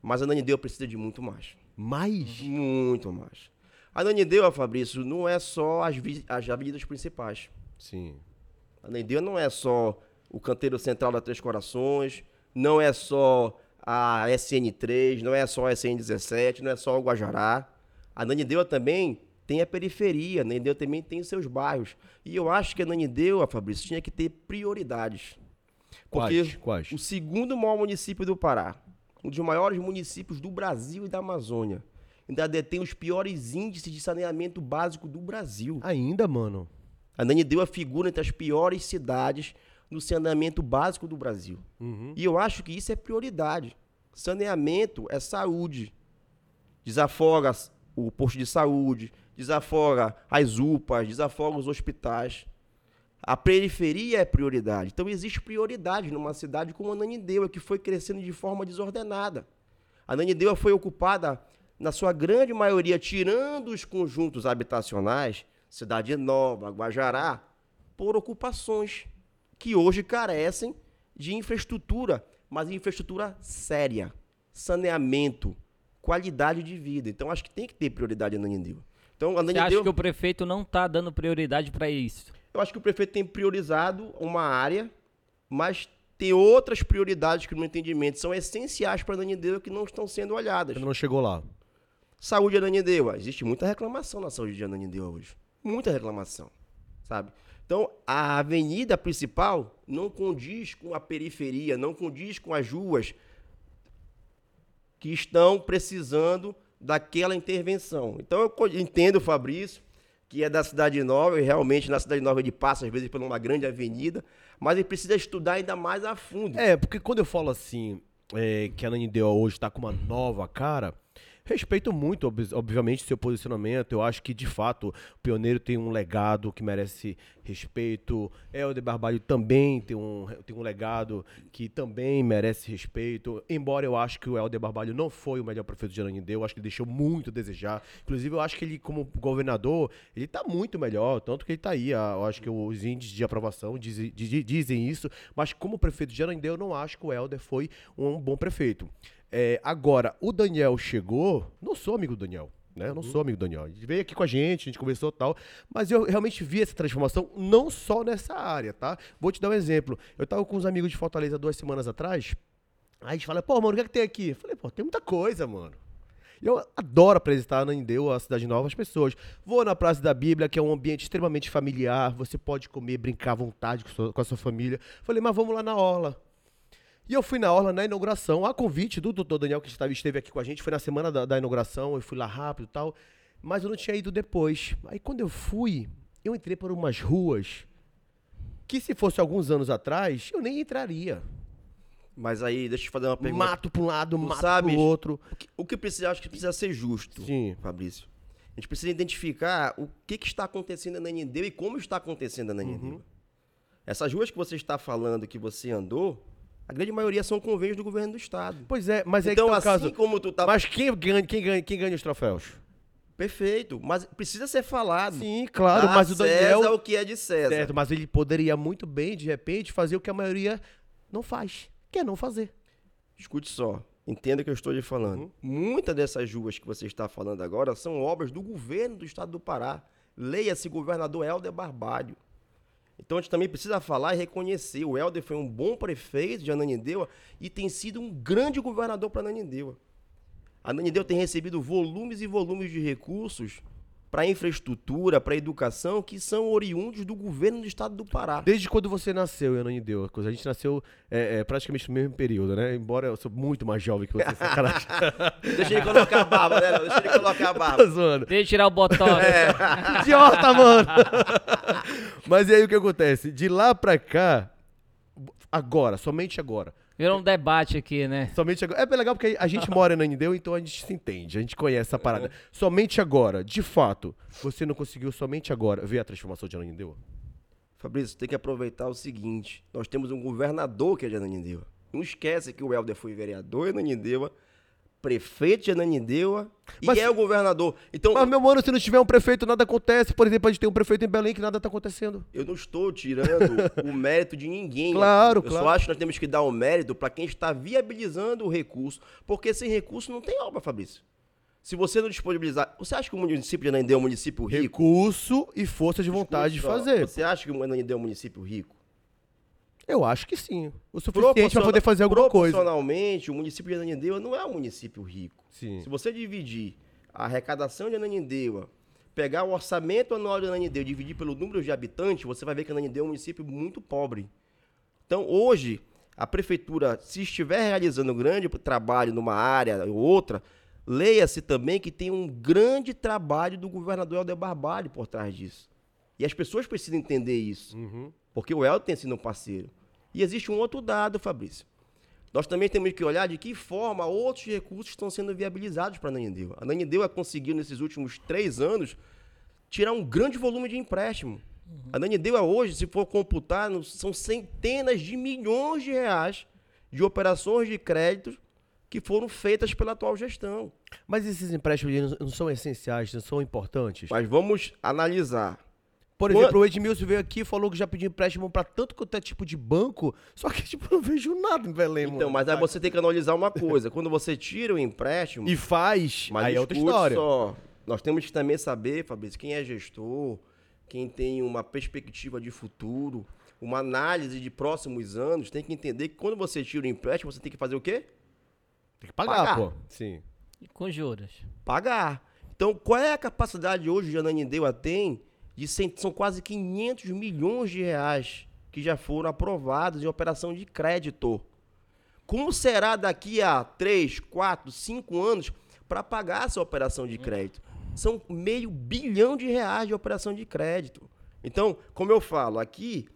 Mas a Nanindeua precisa de muito mais. Mas. Muito mais. A Nanindeua, Fabrício, não é só as, as avenidas principais. Sim. A Nanindeua não é só o canteiro central da Três Corações, não é só a SN3, não é só a SN17, não é só o Guajará. A Nanindeua também tem a periferia, a Nanindeua também tem os seus bairros. E eu acho que a Nanindeua, Fabrício, tinha que ter prioridades. Porque Quais? Quais? o segundo maior município do Pará, um dos maiores municípios do Brasil e da Amazônia, ainda detém os piores índices de saneamento básico do Brasil. Ainda, mano. Ananindeua figura entre as piores cidades no saneamento básico do Brasil. Uhum. E eu acho que isso é prioridade. Saneamento é saúde. Desafoga o posto de saúde, desafoga as UPAs, desafoga os hospitais. A periferia é prioridade. Então existe prioridade numa cidade como Ananindeua, que foi crescendo de forma desordenada. A Ananindeua foi ocupada, na sua grande maioria, tirando os conjuntos habitacionais, Cidade Nova, Guajará, por ocupações que hoje carecem de infraestrutura, mas infraestrutura séria, saneamento, qualidade de vida. Então acho que tem que ter prioridade em Ananindeua. Então, Você Ananindeua, acha que o prefeito não tá dando prioridade para isso? eu acho que o prefeito tem priorizado uma área, mas tem outras prioridades que, no meu entendimento, são essenciais para Ananindeua que não estão sendo olhadas. Ainda não chegou lá. Saúde de Ananindeua. Existe muita reclamação na saúde de Ananindeua hoje. Muita reclamação, sabe? Então, a avenida principal não condiz com a periferia, não condiz com as ruas que estão precisando daquela intervenção. Então, eu entendo, Fabrício, que é da Cidade Nova, e realmente na Cidade Nova ele passa, às vezes, por uma grande avenida, mas ele precisa estudar ainda mais a fundo. É, porque quando eu falo assim, é, que a Ananindeua hoje tá com uma nova cara, respeito muito, ob- obviamente, seu posicionamento. Eu acho que, de fato, o Pioneiro tem um legado que merece respeito. Helder Barbalho também tem um, tem um legado que também merece respeito. Embora eu acho que o Helder Barbalho não foi o melhor prefeito de Ananindeua, eu acho que ele deixou muito a desejar. Inclusive, eu acho que ele, como governador, ele tá muito melhor, tanto que ele tá aí. Eu acho que os índices de aprovação dizem, di- dizem isso, mas como prefeito de Ananindeua, eu não acho que o Helder foi um bom prefeito. É, agora, o Daniel chegou, não sou amigo do Daniel. Né? Eu não sou amigo do Daniel. Ele veio aqui com a gente, a gente conversou e tal. Mas eu realmente vi essa transformação, não só nessa área, tá? Vou te dar um exemplo. Eu tava com uns amigos de Fortaleza duas semanas atrás. Aí a gente fala, pô, mano, o que é que tem aqui? Eu falei, pô, tem muita coisa, mano. Eu adoro apresentar na Indeu, a cidade nova, às pessoas. Vou na Praça da Bíblia, que é um ambiente extremamente familiar. Você pode comer, brincar à vontade com, sua- com a sua família. Falei, mas vamos lá na Orla. E eu fui na Orla na inauguração, a convite do doutor Daniel, que estava- esteve aqui com a gente, foi na semana da, da inauguração, eu fui lá rápido e tal, mas eu não tinha ido depois. Aí quando eu fui, eu entrei por umas ruas que se fosse alguns anos atrás, eu nem entraria. Mas aí, deixa eu fazer uma pergunta. Mato pra um lado, Tu mato sabes- pro outro. O que, o que precisa, acho que precisa ser justo, Sim. Fabrício. A gente precisa identificar o que, que está acontecendo na Nanindeua e como está acontecendo na Nanindeua. Uhum. Essas ruas que você está falando que você andou, a grande maioria são convênios do governo do estado. Pois é, mas é então, que tá o assim caso. como tu tá... Mas quem ganha, quem, ganha, quem ganha os troféus? Perfeito, mas precisa ser falado. Sim, claro, Dá mas o Daniel. César o que é de César. Certo, mas ele poderia muito bem, de repente, fazer o que a maioria não faz, que é não fazer. Escute só, entenda o que eu estou lhe falando. Uhum. Muitas dessas ruas que você está falando agora são obras do governo do estado do Pará. Leia-se governador Helder Barbalho. Então a gente também precisa falar e reconhecer. O Helder foi um bom prefeito de Ananindeua e tem sido um grande governador para Ananindeua. A Ananindeua tem recebido volumes e volumes de recursos para infraestrutura, para educação, que são oriundos do governo do estado do Pará. Desde quando você nasceu, Yananideu? A gente nasceu é, é, praticamente no mesmo período, né? Embora eu sou muito mais jovem que você, sacanagem. Deixa ele colocar a barba, né? Deixa ele colocar a barba. zoando. Deixa eu tirar o botox. É. Idiota, mano! Mas e aí o que acontece? De lá pra cá, agora, somente agora. Virou um debate aqui, né? Somente agora. É bem legal porque a gente mora em Nanindeu, então a gente se entende, a gente conhece essa parada. Somente agora, de fato, você não conseguiu somente agora ver a transformação de Nanindeu? Fabrício, tem que aproveitar o seguinte: nós temos um governador que é de Ananindeua. Não esquece que o Helder foi vereador em Ananindeua, prefeito de Ananindeua Mas- e é o governador. Então, Mas, meu mano, se não tiver um prefeito, nada acontece. Por exemplo, a gente tem um prefeito em Belém que nada tá acontecendo. eu não estou tirando o mérito de ninguém. Claro, eu claro. só acho que nós temos que dar o mérito para quem está viabilizando o recurso, porque sem recurso não tem obra, Fabrício. Se você não disponibilizar. Você acha que o município de Ananindeua é um município rico? Recurso e força de vontade de Escuta só, fazer. Você acha que o Ananindeua é um município rico? Eu acho que sim. O suficiente pra poder fazer alguma coisa. Proporcionalmente, o município de Ananindeua não é um município rico. Sim. Se você dividir a arrecadação de Ananindeua, pegar o orçamento anual de Ananindeua e dividir pelo número de habitantes, você vai ver que Ananindeua é um município muito pobre. Então, hoje, a prefeitura, se estiver realizando um grande trabalho numa área ou outra, leia-se também que tem um grande trabalho do governador Helder Barbalho por trás disso. E as pessoas precisam entender isso. Uhum. Porque o Helder tem sido um parceiro. E existe um outro dado, Fabrício. Nós também temos que olhar de que forma outros recursos estão sendo viabilizados para a Nanindeua. A Nanindeua conseguiu, nesses últimos três anos, tirar um grande volume de empréstimo. A Nanindeua hoje, se for computar, são centenas de milhões de reais de operações de crédito que foram feitas pela atual gestão. Mas esses empréstimos não são essenciais, não são importantes? Mas vamos analisar. Por exemplo, o Edmilson veio aqui e falou que já pediu empréstimo pra tanto quanto é tipo de banco, só que, tipo, eu não vejo nada em Belém, Então, mano. mas aí você tem que analisar uma coisa. Quando você tira o empréstimo, E faz, Mas aí é outra história. Só. Nós temos que também saber, Fabrício, quem é gestor, quem tem uma perspectiva de futuro, uma análise de próximos anos, tem que entender que quando você tira o empréstimo, você tem que fazer o quê? Tem que pagar, Pagar. pô. Sim. E com juros. Pagar. Então, qual é a capacidade hoje que a Ananindeua tem? De são quase 500 milhões de reais que já foram aprovados em operação de crédito. Como será daqui a 3, 4, 5 anos para pagar essa operação de crédito? São meio bilhão de reais de operação de crédito. Então, como eu falo, aqui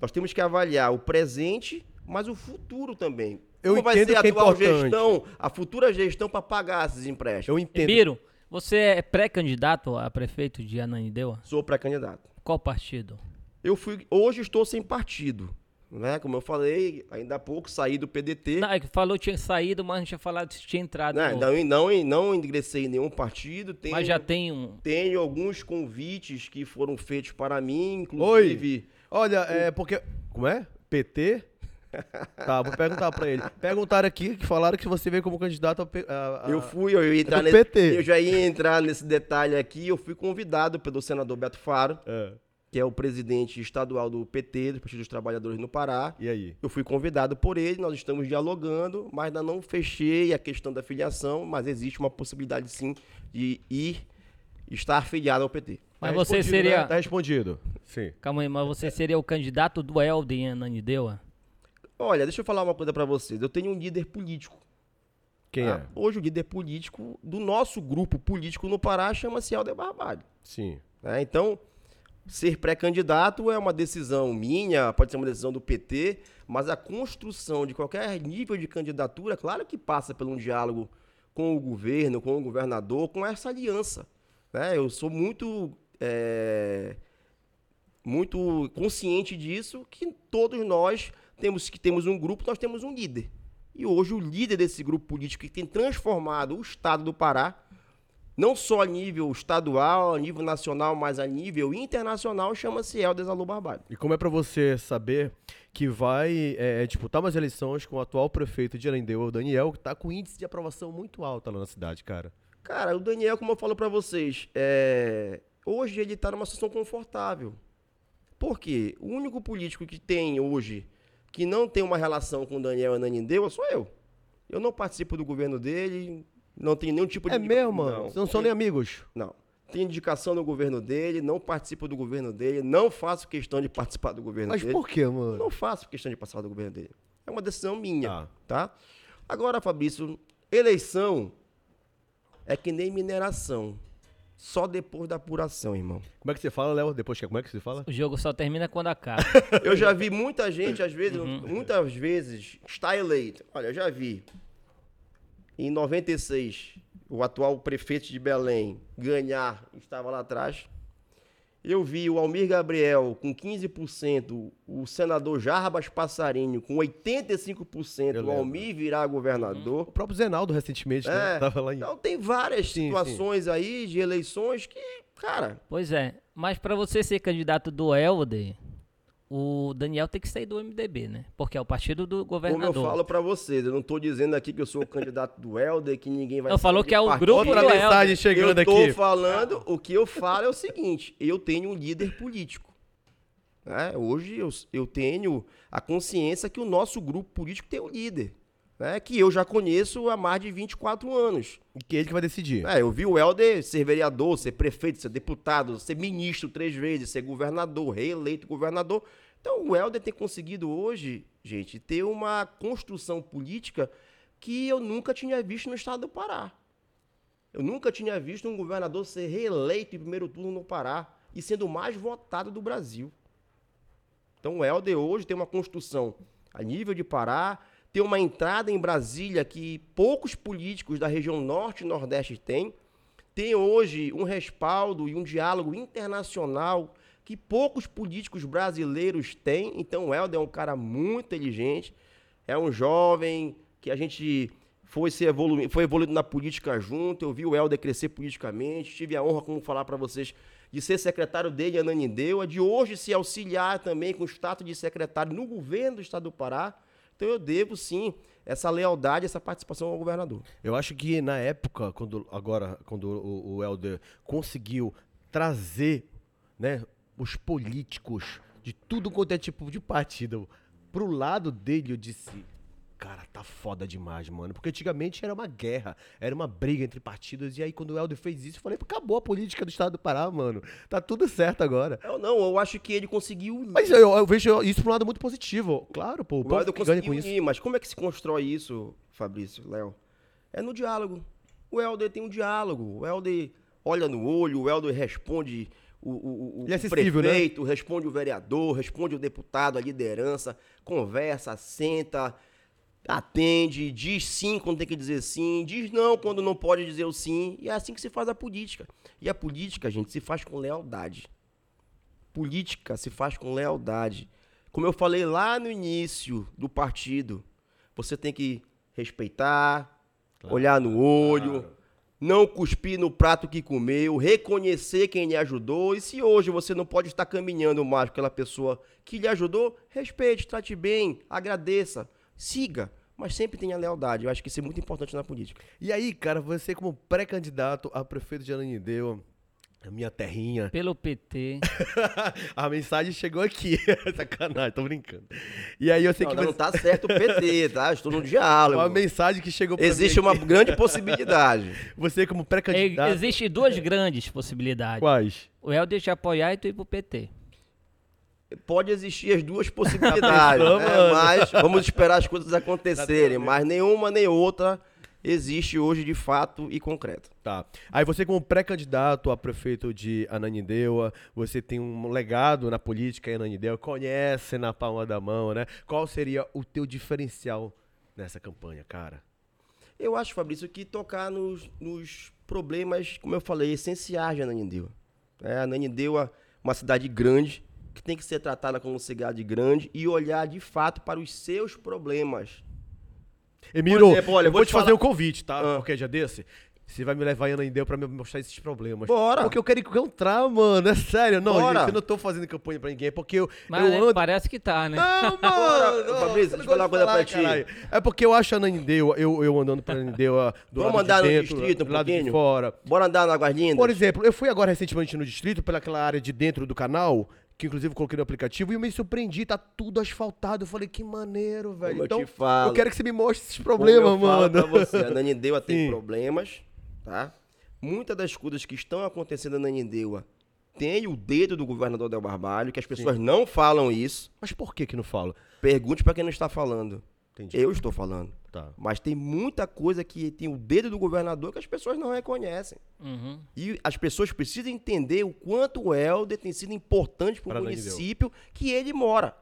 nós temos que avaliar o presente, mas o futuro também. Eu Como vai entendo ser a que é atual importante. gestão, a futura gestão para pagar esses empréstimos? Eu entendo. Biro, você é pré-candidato a prefeito de Ananindeua? Sou pré-candidato. Qual partido? Eu fui, hoje estou sem partido, né? Como eu falei, ainda há pouco saí do PDT. Não, é que falou que tinha saído, mas não tinha falado se tinha entrado. No- Não, não, não ingressei em nenhum partido. Tenho, Mas já tem um. tenho alguns convites que foram feitos para mim, inclusive. Olha, é porque. Como é? PT? Tá, vou perguntar pra ele. Perguntaram aqui que falaram que você veio como candidato a. A- a- Eu fui, eu ia entrar nesse, PT. eu já ia entrar nesse detalhe aqui. Eu fui convidado pelo senador Beto Faro, É, que é o presidente estadual do PT, do Partido dos Trabalhadores no Pará. E aí? Eu fui convidado por ele, nós estamos dialogando, mas ainda não fechei a questão da filiação, mas existe uma possibilidade sim de ir estar afiliado ao PT. Mas Tá você seria. né? Tá respondido. Sim. Calma aí, mas você seria o candidato do Helder em Ananindeua? Olha, deixa eu falar uma coisa pra vocês. Eu tenho um líder político. Quem tá? Hoje o líder político do nosso grupo político no Pará chama-se Helder Barbalho. é? Sim. né? Então, ser pré-candidato é uma decisão minha, pode ser uma decisão do PT, mas a construção de qualquer nível de candidatura, claro que passa por um diálogo com o governo, com o governador, com essa aliança. né? Eu sou muito, é, muito consciente disso, que todos nós temos que temos um grupo, nós temos um líder. E hoje o líder desse grupo político que tem transformado o estado do Pará não só a nível estadual, a nível nacional, mas a nível internacional, chama-se Helder Zalu Barbalho. E como é pra você saber que vai é, disputar umas eleições com o atual prefeito de Arendeu, o Daniel, que tá com índice de aprovação muito alto lá na cidade, cara? Cara, o Daniel, como eu falo pra vocês, é, hoje ele tá numa situação confortável. Por quê? O único político que tem hoje que não tem uma relação com o Daniel Ananindeu sou eu. Eu não participo do governo dele, não tenho nenhum tipo de... É mesmo, mano? Vocês não são nem amigos? Não. Tenho indicação no governo dele, não participo do governo dele, não faço questão de participar do governo Mas dele. por quê, Eu mano? não faço questão de participar do governo dele. É uma decisão minha, Tá. tá? Agora, Fabrício, eleição é que nem mineração. Só depois da apuração, irmão. Como é que você fala, Léo? Depois que como é que você fala? O jogo só termina quando acaba. Eu já vi muita gente, às vezes, Uhum. muitas vezes, está eleito. Olha, eu já vi. Em 96, o atual prefeito de Belém ganhar, estava lá atrás. Eu vi o Almir Gabriel com 15%, o senador Jarbas Passarinho com 85%, Eu o lembro. Almir virar governador. O próprio Zenaldo recentemente, né? É, Tava lá em... Então tem várias Sim, situações aí de eleições que, cara, pois é. Mas pra você ser candidato do Helder, o Daniel tem que sair do MDB, né? Porque é o partido do como governador. eu falo pra vocês, eu não tô dizendo aqui que eu sou o candidato do Helder, que ninguém vai Não, falou que é o partido. grupo Outra do mensagem Helder. chegando eu tô aqui. falando, o que eu falo é o seguinte, eu tenho um líder político. né? Hoje eu, eu tenho a consciência que o nosso grupo político tem um líder, né? que eu já conheço há mais de 24 anos. E que é ele que vai decidir. É, eu vi o Helder ser vereador, ser prefeito, ser deputado, ser ministro três vezes, ser governador, reeleito governador. Então o Helder tem conseguido hoje, gente, ter uma construção política que eu nunca tinha visto no estado do Pará. Eu nunca tinha visto um governador ser reeleito em primeiro turno no Pará. e sendo o mais votado do Brasil. Então o Helder hoje tem uma construção a nível de Pará, tem uma entrada em Brasília que poucos políticos da região norte e nordeste têm, tem hoje um respaldo e um diálogo internacional que poucos políticos brasileiros têm. Então o Helder é um cara muito inteligente, é um jovem que a gente foi, evolu foi evoluindo na política junto. Eu vi o Helder crescer politicamente, tive a honra, como falar para vocês, de ser secretário dele, Ananindeua, de hoje se auxiliar também com o status de secretário no governo do estado do Pará. Então eu devo sim essa lealdade, essa participação ao governador. Eu acho que na época, quando agora, quando o, o Helder conseguiu trazer né, os políticos de tudo quanto é tipo de partido pro lado dele, eu disse, cara, tá foda demais, mano. Porque antigamente era uma guerra, era uma briga entre partidos. E aí, quando o Helder fez isso, eu falei, acabou a política do estado do Pará, mano. Tá tudo certo agora. Eu não, eu acho que ele conseguiu. Mas eu, eu vejo isso por um lado muito positivo. Claro, pô, o O Helder conseguiu com isso. mas como é que se constrói isso, Fabrício, Léo? É no diálogo. O Helder tem um diálogo. O Helder olha no olho, o Helder responde o, o, o, é o né? prefeito, responde o vereador, responde o deputado, a liderança, conversa, senta, atende, diz sim quando tem que dizer sim, diz não quando não pode dizer o sim. E é assim que se faz a política. E a política, gente, se faz com lealdade. Política se faz com lealdade. Como eu falei lá no início do partido, você tem que respeitar, olhar no olho, não cuspir no prato que comeu, reconhecer quem lhe ajudou. E se hoje você não pode estar caminhando mais com aquela pessoa que lhe ajudou, respeite, trate bem, agradeça, siga, mas sempre tenha lealdade. Eu acho que isso é muito importante na política. E aí, cara, você como pré-candidato a prefeito de Ananindeua, minha terrinha, Pelo PT. a mensagem chegou aqui. Sacanagem, tô brincando. E aí eu sei Não, que não você... tá certo o PT, tá? Estou no diálogo. Uma mensagem que chegou pra Existe mim uma aqui. grande possibilidade. Você como É, pré-candidato... Existem duas grandes possibilidades. Quais? O Helder te apoiar e tu ir pro PT. Pode existir as duas possibilidades, pensou, né? mas vamos esperar as coisas acontecerem. Mas nenhuma nem outra existe hoje de fato e concreto. Tá. Aí você como pré-candidato a prefeito de Ananindeua, você tem um legado na política em Ananindeua, conhece na palma da mão, né? Qual seria o teu diferencial nessa campanha, cara? Eu acho, Fabrício, que tocar nos, nos problemas, como eu falei, essenciais de Ananindeua. É, Ananindeua, uma cidade grande, que tem que ser tratada como cidade grande e olhar de fato para os seus problemas. Emiro, exemplo, olha, eu vou, vou te te fazer falar- um convite, tá? Ah. Qualquer dia desse. Você vai me levar em Ananindeua pra me mostrar esses problemas. Bora. Porque eu quero encontrar, mano. É sério. Não, Bora. gente, eu não tô fazendo campanha pra ninguém. é Porque eu, Mas eu ando parece que tá, né? Não, Bora, mano! Fabrício, deixa eu falar uma coisa de pra ti. caralho. É porque eu acho a Ananindeua, eu, eu andando pra Ananindeua do Vamos lado andar de no dentro, distrito um do lado de pouquinho? fora. Bora andar na Águas Lindas? Por exemplo, eu fui agora recentemente no distrito, pelaquela área de dentro do canal, que inclusive eu coloquei no aplicativo, e eu me surpreendi, tá tudo asfaltado. Eu falei, que maneiro, velho. eu Então, te falo. eu quero que você me mostre esses Como problemas, eu mano. Pra você, a Nanindeua tem Sim. problemas, tá? Muitas das coisas que estão acontecendo na Nanindeua tem o dedo do governador Del Barbalho, que as pessoas não falam isso. Mas por que que não falo? Pergunte pra quem não está falando. Entendi. Eu estou falando. Tá. Mas tem muita coisa que tem o dedo do governador que as pessoas não reconhecem. Uhum. E as pessoas precisam entender o quanto o Helder tem sido importante para o município que ele mora.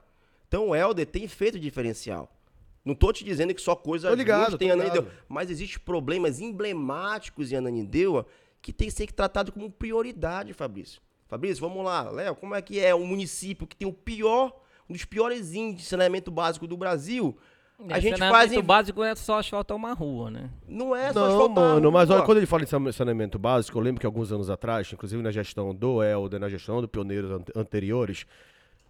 Então o Helder tem feito diferencial. Não tô te dizendo que só coisa Tô ligado, tem em Ananindeua, mas existem problemas emblemáticos em Ananindeua que tem que ser tratado como prioridade, Fabrício. Fabrício, vamos lá. Léo, como é que é um município que tem o pior, um dos piores índices de saneamento básico do Brasil? A gente saneamento faz básico é só asfaltar uma rua, né? Não é só Não, asfaltar mano, mas olha, quando ele fala em sane- saneamento básico, eu lembro que alguns anos atrás, inclusive na gestão do Helder, na gestão do Pioneiros ante- anteriores,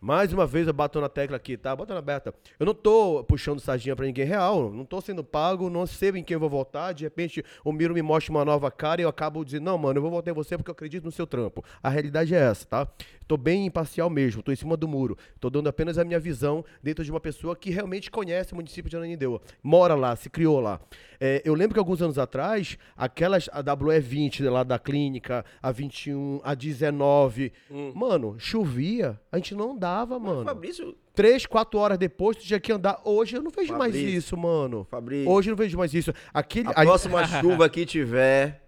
mais uma vez eu bato na tecla aqui, tá? Bota na aberta. Eu não tô puxando sardinha pra ninguém real, não tô sendo pago, não sei em quem eu vou votar, de repente o Miro me mostra uma nova cara e eu acabo dizendo, não, mano, eu vou votar em você porque eu acredito no seu trampo. A realidade é essa, tá? Tô bem imparcial mesmo, tô em cima do muro. Tô dando apenas a minha visão dentro de uma pessoa que realmente conhece o município de Ananindeua. Mora lá, se criou lá. É, eu lembro que alguns anos atrás, aquelas, a WE20 lá da clínica, a 21, a 19, mano, chovia, a gente não dava, Mas, mano. Fabrício, Três, quatro horas depois, tu tinha que andar. Hoje eu não vejo mais Fabrício, isso, mano. Fabrício. Hoje eu não vejo mais isso. Aquele, a- próxima chuva que tiver,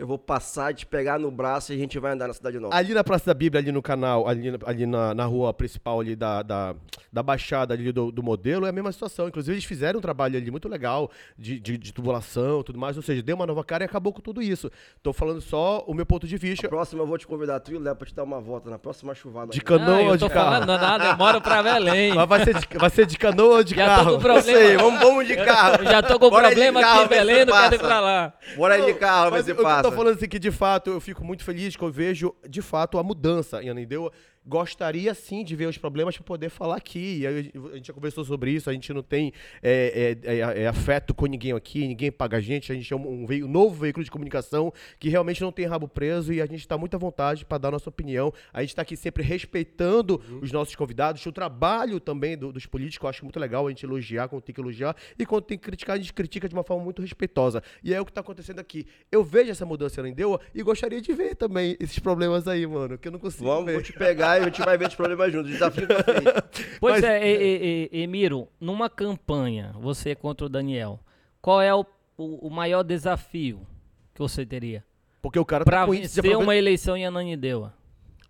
eu vou passar, te pegar no braço e a gente vai andar na Cidade Nova. Ali na Praça da Bíblia, ali no canal, ali, na- ali na, na rua principal ali da, da, da Baixada ali do, do modelo, é a mesma situação. Inclusive, eles fizeram um trabalho ali muito legal de, de, de tubulação e tudo mais. Ou seja, deu uma nova cara e acabou com tudo isso. Tô falando só o meu ponto de A vista. próxima eu vou te convidar, tu e o Léo, pra te dar uma volta na próxima chuvada. De canoa Ah, ou tô de carro? falando nada, eu moro pra Belém. Mas vai ser de, vai ser de canoa ou de Já tô carro? com Não problema. sei, vamos, vamos de carro. Eu já tô com Bora problema aqui em Belém, não quero ir passa. pra lá. Bora aí de carro, Mas se falando assim que, de fato, eu fico muito feliz que eu vejo, de fato, a mudança em Ananindeua. Gostaria, sim, de ver os problemas para poder falar aqui. A gente já conversou sobre isso, a gente não tem é, é, é, é, afeto com ninguém aqui, ninguém paga a gente, a gente é um, um um novo veículo de comunicação que realmente não tem rabo preso e a gente está muito à vontade para dar a nossa opinião. A gente está aqui sempre respeitando os nossos convidados, o trabalho também do- dos políticos, eu acho muito legal a gente elogiar quando tem que elogiar e quando tem que criticar, a gente critica de uma forma muito respeitosa. E é o que está acontecendo aqui. Eu vejo essa mudança em Ananindeua e gostaria de ver também esses problemas aí, mano, que eu não consigo Vamos, ver. vou te pegar e a gente vai ver os problemas juntos. Desafio pra frente. Pois Mas- é, e, e- e- Emiro, numa campanha, você contra o Daniel, qual é o, o- o maior desafio que você teria Porque o cara pra tá com vencer aprove- uma eleição em Ananindeua?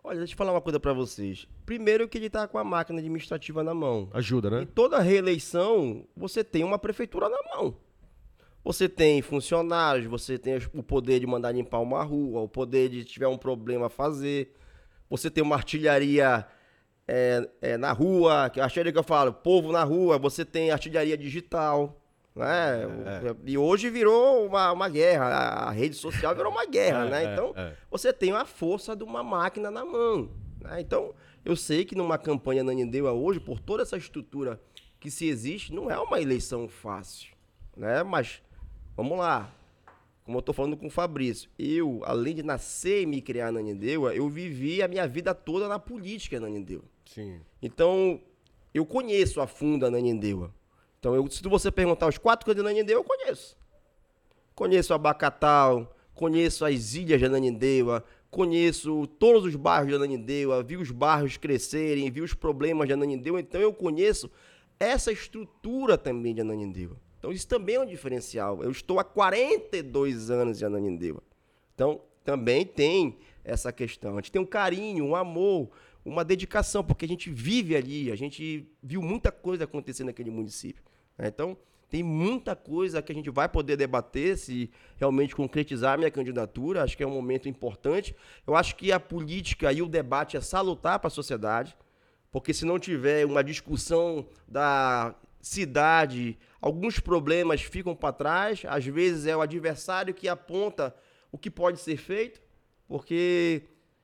Olha, deixa eu falar uma coisa pra vocês. Primeiro que ele tá com a máquina administrativa na mão. Ajuda, Em né? toda reeleição, você tem uma prefeitura na mão. Você tem funcionários, você tem o poder de mandar limpar uma rua, o poder de, se tiver um problema, fazer. Você tem uma artilharia é, é, na rua, que a artilharia que eu falo, povo na rua, você tem artilharia digital. Né? É, O- E hoje virou uma, uma guerra, a rede social virou uma guerra, É, né? é, Então, é. você tem a força de uma máquina na mão. né? Então, eu sei que numa campanha na Nindeua hoje, por toda essa estrutura que se existe, não é uma eleição fácil. Né? Mas, vamos lá. Como eu tô falando com o Fabrício, eu, além de nascer e me criar na Nindeua, eu vivi a minha vida toda na política na Nindeua. Sim. Então, eu conheço a fundo a Nanindeua. Então, eu, se você perguntar os quatro cantos de Nanindeua, eu conheço. Conheço Abacatal, conheço as ilhas de Ananindeua, conheço todos os bairros de Ananindeua, vi os bairros crescerem, vi os problemas de Ananindeua, então eu conheço essa estrutura também de Ananindeua. Então isso também é um diferencial. Eu estou há 42 anos em Ananindeua. Então também tem essa questão. A gente tem um carinho, um amor, uma dedicação, porque a gente vive ali, a gente viu muita coisa acontecer naquele município. né? Então, tem muita coisa que a gente vai poder debater se realmente concretizar a minha candidatura. Acho que é um momento importante. Eu acho que a política e o debate é salutar para a sociedade, porque se não tiver uma discussão da cidade, alguns problemas ficam para trás. Às vezes é o adversário que aponta o que pode ser feito, porque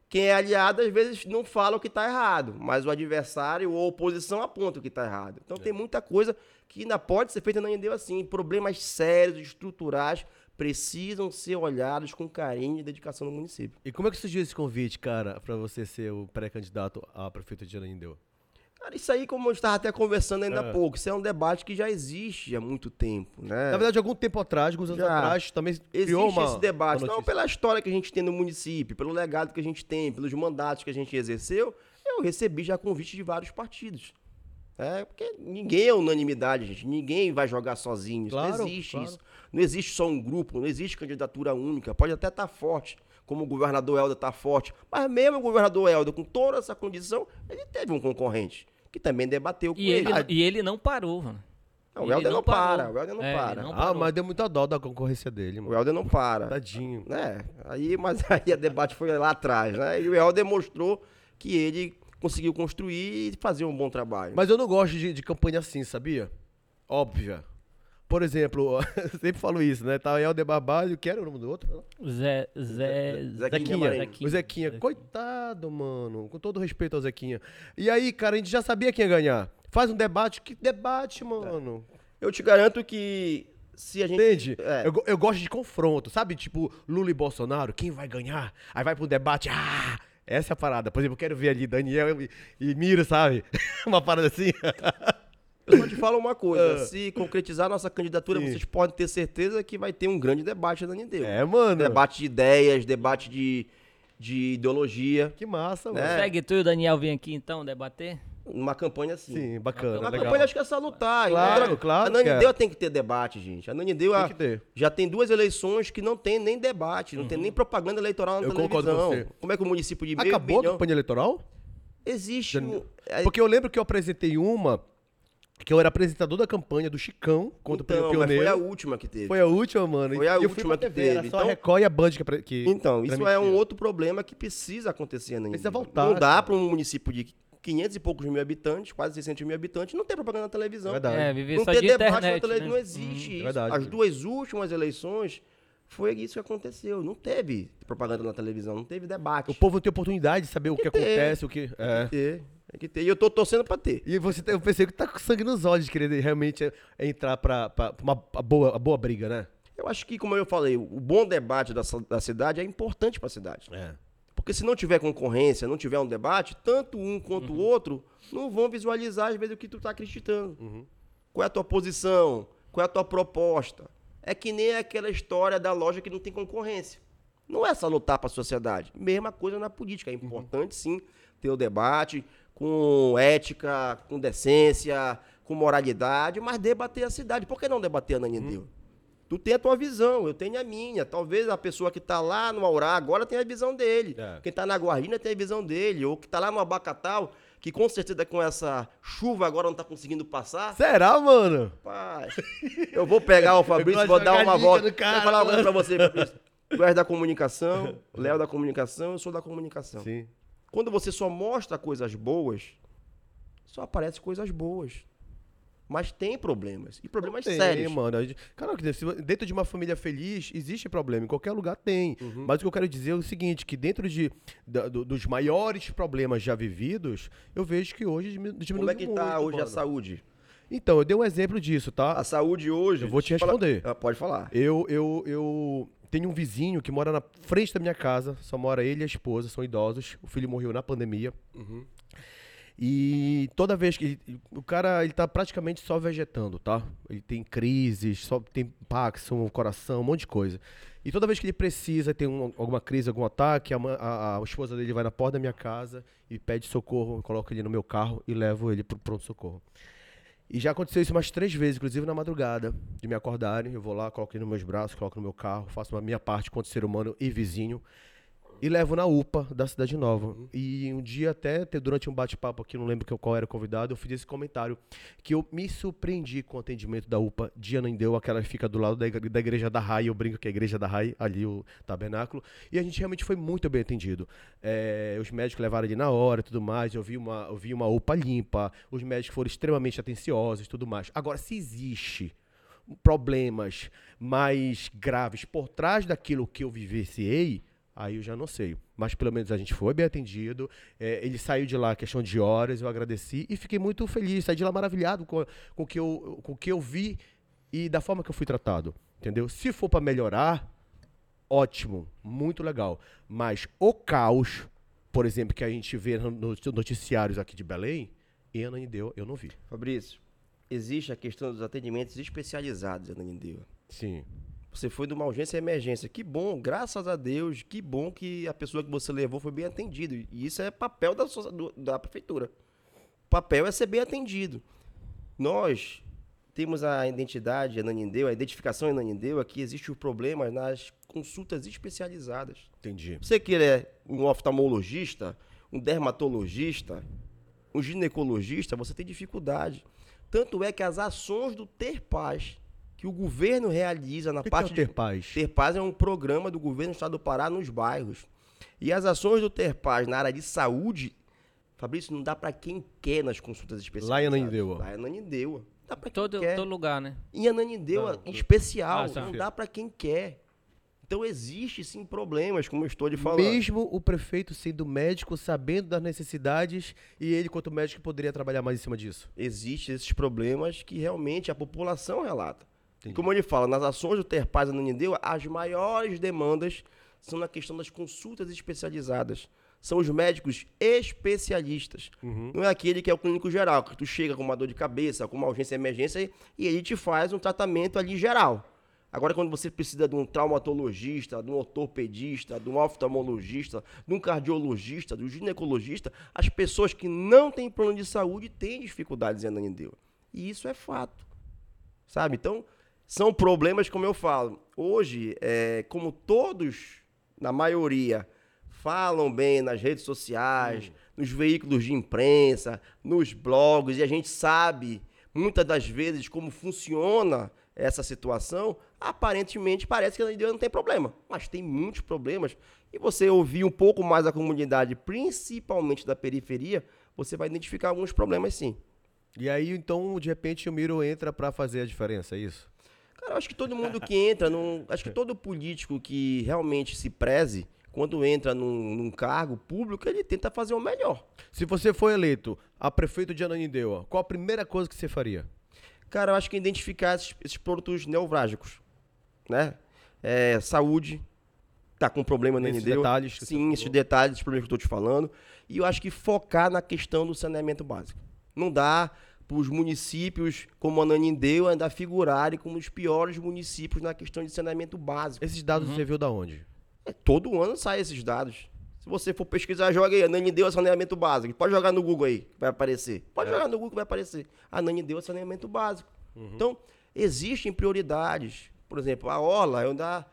quem é aliado às vezes não fala o que está errado, mas o adversário ou a oposição aponta o que está errado. Então tem muita coisa que ainda pode ser feita na Endeu assim. Problemas sérios, estruturais, precisam ser olhados com carinho e dedicação no município. E como é que surgiu esse convite, cara, pra você ser o pré-candidato a prefeito de Ananindeua? Cara, isso aí, como eu estava até conversando ainda há É. pouco, isso é um debate que já existe há muito tempo, né? Na verdade, algum tempo atrás, alguns anos Já. atrás, também Existe uma esse debate, não pela história que a gente tem no município, pelo legado que a gente tem, pelos mandatos que a gente exerceu, eu recebi já convite de vários partidos. É, porque ninguém é unanimidade, gente. Ninguém vai jogar sozinho. Isso Claro, não existe claro. isso. Não existe só um grupo, não existe candidatura única. Pode até estar forte, como o governador Helder está forte. Mas mesmo o governador Helder, com toda essa condição, ele teve um concorrente que também debateu com E ele, ele. e ele não parou, mano. Não, o Helder não, parou. para, o Helder não É, para. não Ah, mas deu muita dó da concorrência dele, O mano. Helder não para. Tadinho. né? Aí, mas aí a debate foi lá atrás, né? E o El demonstrou que ele conseguiu construir e fazer um bom trabalho. Mas eu não gosto de, de campanha assim, sabia? Óbvia. Por exemplo, eu sempre falo isso, né? Tá o Helder Barbalho, que era o nome do outro? Zé, Zé, Zequinha Zequinha. O Zequinha. Coitado, mano. Com todo respeito ao Zequinha. E aí, cara, a gente já sabia quem ia ganhar. Faz um debate. Que debate, mano? Eu te garanto que se a gente. Entende? É. Eu, go- eu gosto de confronto, sabe? Tipo, Lula e Bolsonaro, quem vai ganhar? Aí vai pro debate, ah! Essa é a parada. Por exemplo, eu quero ver ali Daniel e, e Miro, sabe? Uma parada assim. Eu só te falo uma coisa: se concretizar nossa candidatura, Ah. Sim. vocês podem ter certeza que vai ter um grande debate na Nindeu. É, mano. Debate de ideias, debate de, de ideologia. Que massa, mano. É. Segue tu e o Daniel vem aqui então debater? numa campanha assim. Sim, bacana, Uma legal. campanha acho que é salutar. Claro, claro A que. Nanindeua tem que ter debate, gente. A Nanindeua Tem que ter. já tem duas eleições que não tem nem debate, não tem nem propaganda eleitoral na Eu concordo com televisão. você. Como é que o município de Acabou a milhão... campanha eleitoral? Existe um... Porque eu lembro que eu apresentei uma, que eu era apresentador da campanha do Chicão contra então, o mas Pioneiro. foi a última que teve. Foi a última, mano. Foi a E eu fui última pra que TV, era teve. Só a Então- Record e a Band que, que Então, isso é um outro problema que precisa acontecer na Precisa Nanindeua. voltar, Não dá para um município de 500 e poucos mil habitantes, quase 600 mil habitantes, não ter propaganda na televisão. Verdade. É, viver não só ter de debate internet, na televisão. né? Não existe Hum, isso. verdade. As duas últimas eleições foi isso que aconteceu. Não teve propaganda na televisão, não teve debate. O povo não tem oportunidade de saber o que, ter. acontece, o que. Tem É. tem que ter. E eu tô torcendo pra ter. E você, eu pensei que tá com sangue nos olhos de querer realmente é, entrar pra, pra uma a boa, a boa briga, né? Eu acho que, como eu falei, o bom debate da, da cidade é importante pra cidade. É. Porque se não tiver concorrência, não tiver um debate, tanto um quanto o outro não vão visualizar, às vezes, o que tu tá acreditando. Qual é a tua posição? Qual é a tua proposta? É que nem aquela história da loja que não tem concorrência. Não é só lutar para a sociedade. Mesma coisa na política. É importante, sim, ter o debate com ética, com decência, com moralidade, mas debater a cidade. Por que não debater a Nanindeu? Tu tem a tua visão, eu tenho a minha. Talvez a pessoa que tá lá no Aurá agora tenha a visão dele. É. Quem tá na Guardina tem a visão dele. Ou que tá lá no Abacatal, que com certeza com essa chuva agora não tá conseguindo passar. Será, mano? Pai, eu vou pegar o Fabrício e vou dar uma volta. cara, Vou falar uma coisa pra você, Fabrício. Tu és da comunicação, Léo da comunicação, eu sou da comunicação. Sim. Quando você só mostra coisas boas, só aparecem coisas boas. Mas tem problemas. E problemas Tem, sérios. mano. A Cara, dentro de uma família feliz, existe problema. Em qualquer lugar tem. Mas o que eu quero dizer é o seguinte, que dentro de, da- do- dos maiores problemas já vividos, eu vejo que hoje diminu- diminuiu Como é que tá muito, hoje a mano. saúde? Então, eu dei um exemplo disso, tá? A saúde hoje. Eu vou te responder. Ah, pode falar. Eu, eu, eu tenho um vizinho que mora na frente da minha casa, só mora ele e a esposa, são idosos. O filho morreu na pandemia. E toda vez que. ele- o cara, ele tá praticamente só vegetando, tá? Ele tem crises, só tem Parkinson, coração, um monte de coisa. E toda vez que ele precisa, tem um- alguma crise, algum ataque, a, a- a esposa dele vai na porta da minha casa e pede socorro, eu coloco ele no meu carro e levo ele pro pronto-socorro. E já aconteceu isso umas três vezes, inclusive na madrugada, de me acordarem. Eu vou lá, coloco nos meus braços, coloco no meu carro, faço a minha parte quanto ser humano e vizinho. E levo na UPA da Cidade Nova. E um dia até, te- durante um bate-papo aqui, não lembro qual era o convidado, eu fiz esse comentário. Que eu me surpreendi com o atendimento da UPA de Anandeu, aquela que fica do lado da igre- da igreja da RAI. Eu brinco que é a igreja da RAI, ali o tabernáculo. E a gente realmente foi muito bem atendido. É, os médicos levaram ele na hora e tudo mais. Eu vi, uma, eu vi uma UPA limpa. Os médicos foram extremamente atenciosos e tudo mais. Agora, se existe problemas mais graves por trás daquilo que eu vivenciei, aí eu já não sei. Mas pelo menos a gente foi bem atendido. É, ele saiu de lá questão de horas, eu agradeci e fiquei muito feliz. Saí de lá maravilhado com, com, o que eu, com o que eu vi e da forma que eu fui tratado. Entendeu? Se for para melhorar, ótimo, muito legal. Mas o caos, por exemplo, que a gente vê no- nos noticiários aqui de Belém, em Ananindeu, eu não vi. Fabrício, existe a questão dos atendimentos especializados, Ananindeua. Sim. Você foi de uma urgência e emergência. Que bom, graças a Deus, que bom que a pessoa que você levou foi bem atendida. E isso é papel da, da prefeitura. O papel é ser bem atendido. Nós temos a identidade Ananindeu, a identificação Ananindeu, aqui existe o problema nas consultas especializadas. Entendi. Você que é um oftalmologista, um dermatologista, um ginecologista, você tem dificuldade. Tanto é que as ações do Ter Paz, que o governo realiza na que, que é parte o ter paz? Ter Paz é um programa do governo do estado do Pará nos bairros. E as ações do Ter Paz na área de saúde, Fabrício, não dá para quem quer nas consultas especiais. Lá em Ananindeua. Lá em Ananindeua. Dá para quem Todo, quer. todo lugar, né? Em Ananindeua, Não, em especial, Ah, não dá para quem quer. Então existe sim problemas, como eu estou de falar. Mesmo o prefeito sendo médico, sabendo das necessidades, e ele, quanto médico, poderia trabalhar mais em cima disso. Existem esses problemas que realmente a população relata. Entendi. como ele fala, nas ações do Ter Paz Ananindeua, as maiores demandas são na questão das consultas especializadas. São os médicos especialistas. Não é aquele que é o clínico geral, que tu chega com uma dor de cabeça, com uma urgência e emergência e ele te faz um tratamento ali geral. Agora, quando você precisa de um traumatologista, de um ortopedista, de um oftalmologista, de um cardiologista, de um ginecologista, as pessoas que não têm plano de saúde têm dificuldades em Ananindeua. E isso é fato. Sabe? Então, são problemas, como eu falo. Hoje, é, como todos, na maioria, falam bem nas redes sociais, nos veículos de imprensa, nos blogs, e a gente sabe muitas das vezes como funciona essa situação, aparentemente parece que a não tem problema, mas tem muitos problemas. E você ouvir um pouco mais a comunidade, principalmente da periferia, você vai identificar alguns problemas sim. E aí, então, de repente, o Miro entra para fazer a diferença, é isso? Cara, eu acho que todo mundo que entra, num, acho que todo político que realmente se preze, quando entra num, num, cargo público, ele tenta fazer o melhor. Se você for eleito a prefeito de Ananindeua, qual a primeira coisa que você faria? Cara, eu acho que identificar esses, esses produtos neurálgicos, né? É, saúde, tá com problema na Ananindeua. detalhes. Sim, esses detalhes, esses problemas que eu estou te falando. E eu acho que focar na questão do saneamento básico. Não dá para os municípios como Ananindeua ainda figurarem como os piores municípios na questão de saneamento básico. Esses dados uhum. você viu da onde? É, todo ano saem esses dados. Se você for pesquisar, joga aí, a Nani deu saneamento básico. Pode jogar no Google aí, vai aparecer. Pode é. jogar no Google que vai aparecer. A Nani deu saneamento básico. Uhum. Então, existem prioridades. Por exemplo, a Orla, eu ainda...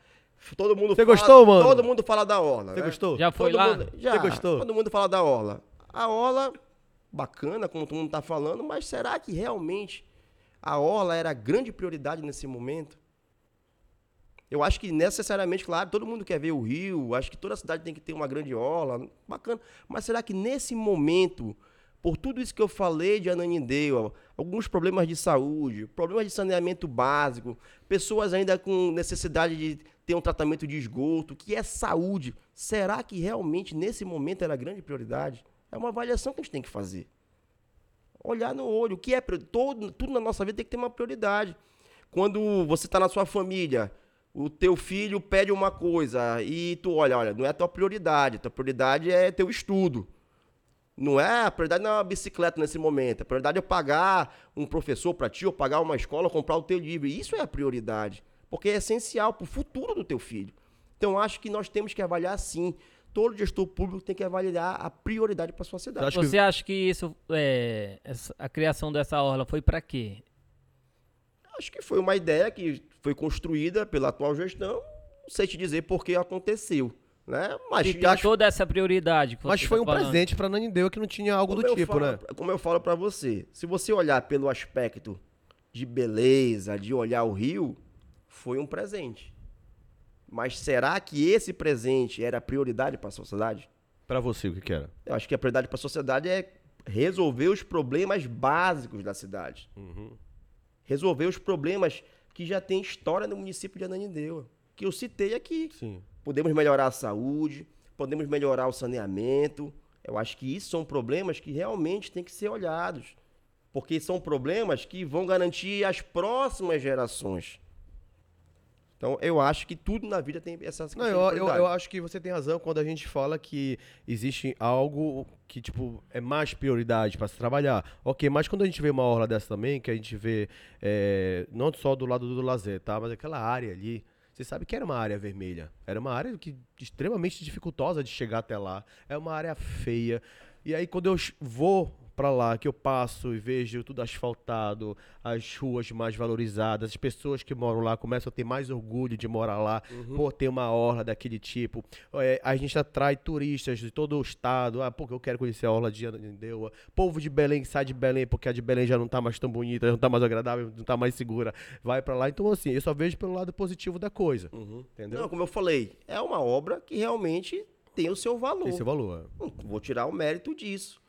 Todo mundo Você fala, gostou, mano? Todo mundo fala da Orla. Você né? gostou? Já foi todo lá? Mundo, já. Você gostou? Todo mundo fala da Orla. A Orla, bacana, como todo mundo está falando, mas será que realmente a Orla era a grande prioridade nesse momento? Eu acho que necessariamente, claro, todo mundo quer ver o Rio, acho que toda cidade tem que ter uma grande orla, bacana. Mas será que nesse momento, por tudo isso que eu falei de Ananindeua, alguns problemas de saúde, problemas de saneamento básico, pessoas ainda com necessidade de ter um tratamento de esgoto, que é saúde, será que realmente nesse momento era a grande prioridade? É uma avaliação que a gente tem que fazer. Olhar no olho, o que é todo, tudo na nossa vida tem que ter uma prioridade. Quando você está na sua família, o teu filho pede uma coisa e tu olha, olha, não é a tua prioridade, a tua prioridade é teu estudo. Não é, a prioridade não é uma bicicleta nesse momento, a prioridade é pagar um professor para ti, ou pagar uma escola, comprar o teu livro. Isso é a prioridade, porque é essencial para o futuro do teu filho. Então, acho que nós temos que avaliar sim. Todo gestor público tem que avaliar a prioridade para sua cidade. Você acha que isso, é, essa, a criação dessa orla foi para quê? Acho que foi uma ideia que foi construída pela atual gestão, não sei te dizer por que aconteceu. Né? Mas e acho... toda essa prioridade. Mas foi tá um falando. presente para Nanindeu que não tinha algo como do tipo, falo, né? Como eu falo para você, se você olhar pelo aspecto de beleza, de olhar o rio, foi um presente. Mas será que esse presente era prioridade para a sociedade? Para você, o que, que, era? Eu acho que a prioridade para a sociedade é resolver os problemas básicos da cidade. Uhum resolver os problemas que já tem história no município de Ananindeua, que eu citei aqui. Sim. Podemos melhorar a saúde, podemos melhorar o saneamento. Eu acho que isso são problemas que realmente têm que ser olhados, porque são problemas que vão garantir as próximas gerações. Então, eu acho que tudo na vida tem essas Não, eu, eu, eu, acho que você tem razão quando a gente fala que existe algo que, tipo, é mais prioridade para se trabalhar. Ok, mas quando a gente vê uma orla dessa também, que a gente vê, é, não só do lado do lazer, tá? Mas aquela área ali, você sabe que era uma área vermelha. Era uma área que, extremamente dificultosa de chegar até lá. É uma área feia. E aí, quando eu vou para lá, que eu passo e vejo tudo asfaltado, as ruas mais valorizadas, as pessoas que moram lá começam a ter mais orgulho de morar lá, uhum. por ter uma orla daquele tipo. É, a gente atrai turistas de todo o estado, ah, porque eu quero conhecer a orla de Ananindeua. Povo de Belém sai de Belém porque a de Belém já não tá mais tão bonita, não tá mais agradável, não tá mais segura, vai para lá. Então, assim, eu só vejo pelo lado positivo da coisa. Uhum. Entendeu? Não, como eu falei, é uma obra que realmente tem o seu valor. Tem seu valor. É. vou tirar o mérito disso.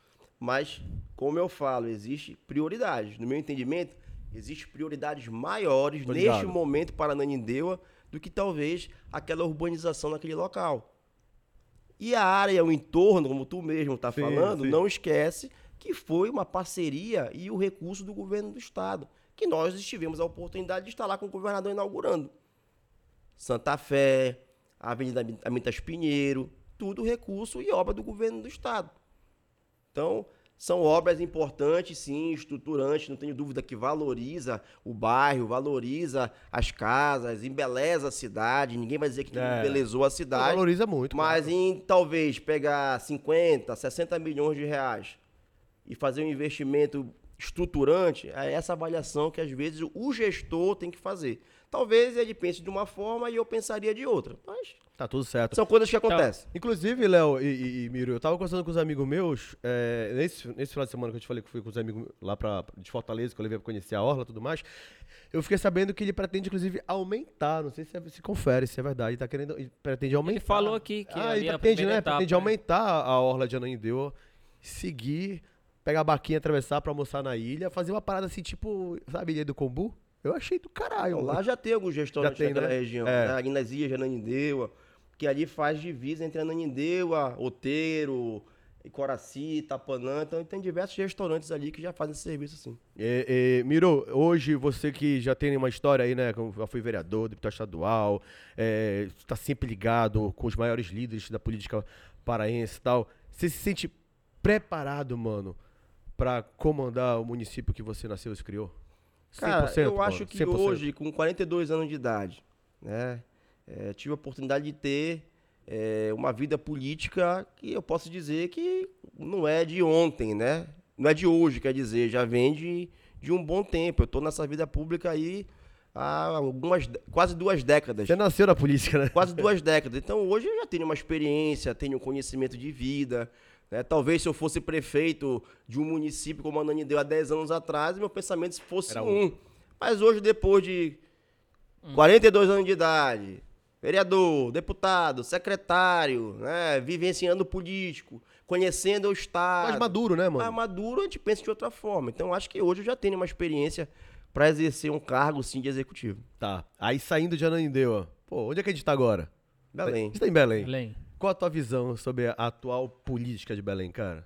Mas, como eu falo, existe prioridades. No meu entendimento, existem prioridades maiores neste momento para Nanindeua do que talvez aquela urbanização naquele local. E a área, o entorno, como tu mesmo está falando, sim. não esquece que foi uma parceria e o recurso do governo do estado, que nós tivemos a oportunidade de estar lá com o governador inaugurando. Santa Fé, a Avenida Amitas Pinheiro, tudo recurso e obra do governo do estado. Então, São obras importantes, sim, estruturantes, não tenho dúvida que valoriza o bairro, valoriza as casas, embeleza a cidade. Ninguém vai dizer que É. embelezou a cidade. Valoriza muito. Mas claro. em talvez pegar 50, 60 milhões de reais e fazer um investimento estruturante, é essa avaliação que às vezes o gestor tem que fazer. Talvez ele pense de uma forma e eu pensaria de outra. Mas Tá tudo certo. são coisas que acontecem. Inclusive, Léo e, e, e Miro, eu tava conversando com os amigos meus, é, nesse, nesse final de semana que eu te falei que fui com os amigos lá pra, de Fortaleza, que eu levei pra conhecer a Orla e tudo mais, eu fiquei sabendo que ele pretende, inclusive, aumentar, não sei se, é- se confere, se é verdade, ele tá querendo, ele pretende aumentar. Ele falou aqui que ah, ele é a pretende, né? etapa, pretende né? aumentar a Orla de Ananindeua, seguir, pegar a barquinha, atravessar pra almoçar na ilha, fazer uma parada assim, tipo, sabe, Ilha do Combu? Eu achei do caralho. Lá já tem alguns restaurantes Já tem, naquela né? região, É. né? nas ilhas de Ananindeua, que ali faz divisa entre Ananindeua, Oteiro, Coraci, Tapanã. Então tem diversos restaurantes ali que já fazem esse serviço assim. É, é, Miro, hoje você que já tem uma história aí, né? como Já foi vereador, deputado estadual, está sempre ligado com os maiores líderes da política paraense e tal. Você se sente preparado, mano, pra comandar o município que você nasceu e se criou? Cara, eu acho que 100%. hoje, com 42 anos de idade, né, é, tive a oportunidade de ter é, uma vida política que eu posso dizer que não é de ontem, né? Não é de hoje, quer dizer, já vem de, de um bom tempo. Eu tô nessa vida pública aí há algumas, quase duas décadas. Você nasceu na política, né? Quase duas décadas. Então hoje eu já tenho uma experiência, tenho um conhecimento de vida. Né? Talvez se eu fosse prefeito de um município como Ananindeu há 10 anos atrás, meu pensamento fosse Era um. Mas hoje, depois de 42 anos de idade, vereador, deputado, secretário, né? vivenciando político, conhecendo o Estado. Mais maduro, né, Mais mano? maduro, a gente pensa de outra forma. Então acho que hoje eu já tenho uma experiência para exercer um cargo, sim, de executivo. Tá. Aí saindo de Ananindeua, pô, onde é que a gente tá agora? Belém. Você tá em Belém. Belém. Qual a tua visão sobre a atual política de Belém, cara?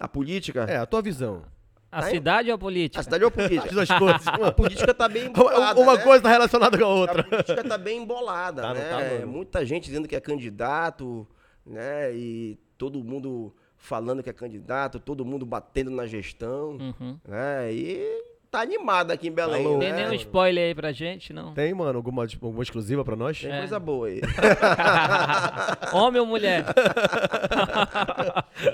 A política? É, a tua visão. A Tá em- cidade ou a política? A cidade é a política. As duas coisas. A política tá bem embolada, Uma né? coisa tá relacionada com a outra. A política tá bem embolada, Tá, não né? tá, mano? Muita gente dizendo que é candidato, né? E todo mundo falando que é candidato, todo mundo batendo na gestão, Uhum. né? E tá animado aqui em Belém, Alô. Tem né? nenhum spoiler aí pra gente, não? Tem, mano, alguma, alguma exclusiva pra nós? Tem É. coisa boa aí. Homem ou mulher?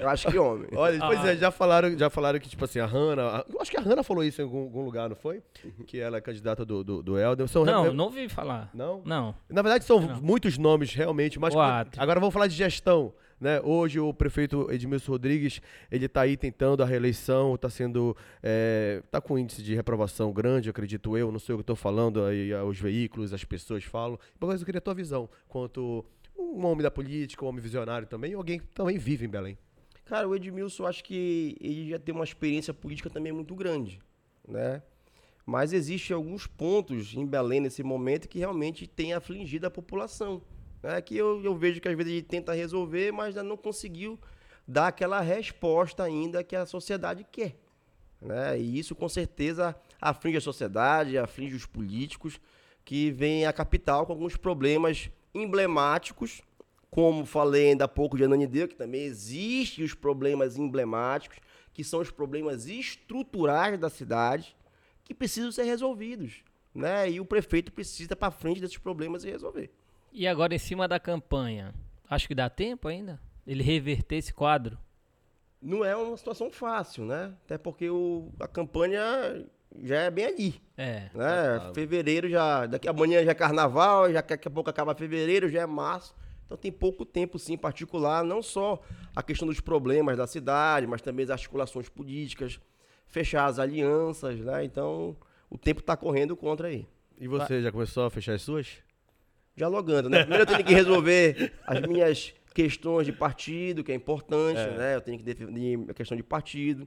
Eu acho que homem. Olha, pois Ah. é, já falaram, já falaram que, tipo assim, a Hanna. a- eu acho que a Hanna falou isso em algum, algum lugar, não foi? Que ela é candidata do, do, do Helder. São Não, re- não ouvi falar. Não? Não. Na verdade, são Não. muitos nomes, realmente, mas Quatro. agora vamos falar de gestão. Né? Hoje o prefeito Edmilson Rodrigues, ele tá aí tentando a reeleição, tá sendo. É, tá com índice de reprovação grande, acredito eu, não sei o que tô falando, aí ah, os veículos, as pessoas falam. Mas eu queria a tua visão, quanto um homem da política, um homem visionário também, alguém que também vive em Belém. Cara, o Edmilson, acho que ele já tem uma experiência política também muito grande, né? Mas existem alguns pontos em Belém nesse momento que realmente tem afligido a população. Né? Que eu, eu vejo que às vezes ele tenta resolver, mas ainda não conseguiu dar aquela resposta ainda que a sociedade quer. Né? E isso com certeza aflige a sociedade, aflige os políticos que vêm à capital com alguns problemas emblemáticos, como falei ainda há pouco de Ananideu, que também existem os problemas emblemáticos, que são os problemas estruturais da cidade, que precisam ser resolvidos. Né? E o prefeito precisa para frente desses problemas e resolver. E agora em cima da campanha, acho que dá tempo ainda? Ele reverter esse quadro? Não é uma situação fácil, né? Até porque o, a campanha já é bem ali. É. né? Total. Fevereiro já. Daqui amanhã já é carnaval, já daqui a pouco acaba fevereiro, já é março. Então tem pouco tempo, sim, em particular, não só a questão dos problemas da cidade, mas também as articulações políticas, fechar as alianças, né? Então o tempo está correndo contra aí. E você, já começou a fechar as suas? Dialogando, né? Primeiro eu tenho que resolver as minhas questões de partido, que é importante, É. né? Eu tenho que definir a questão de partido.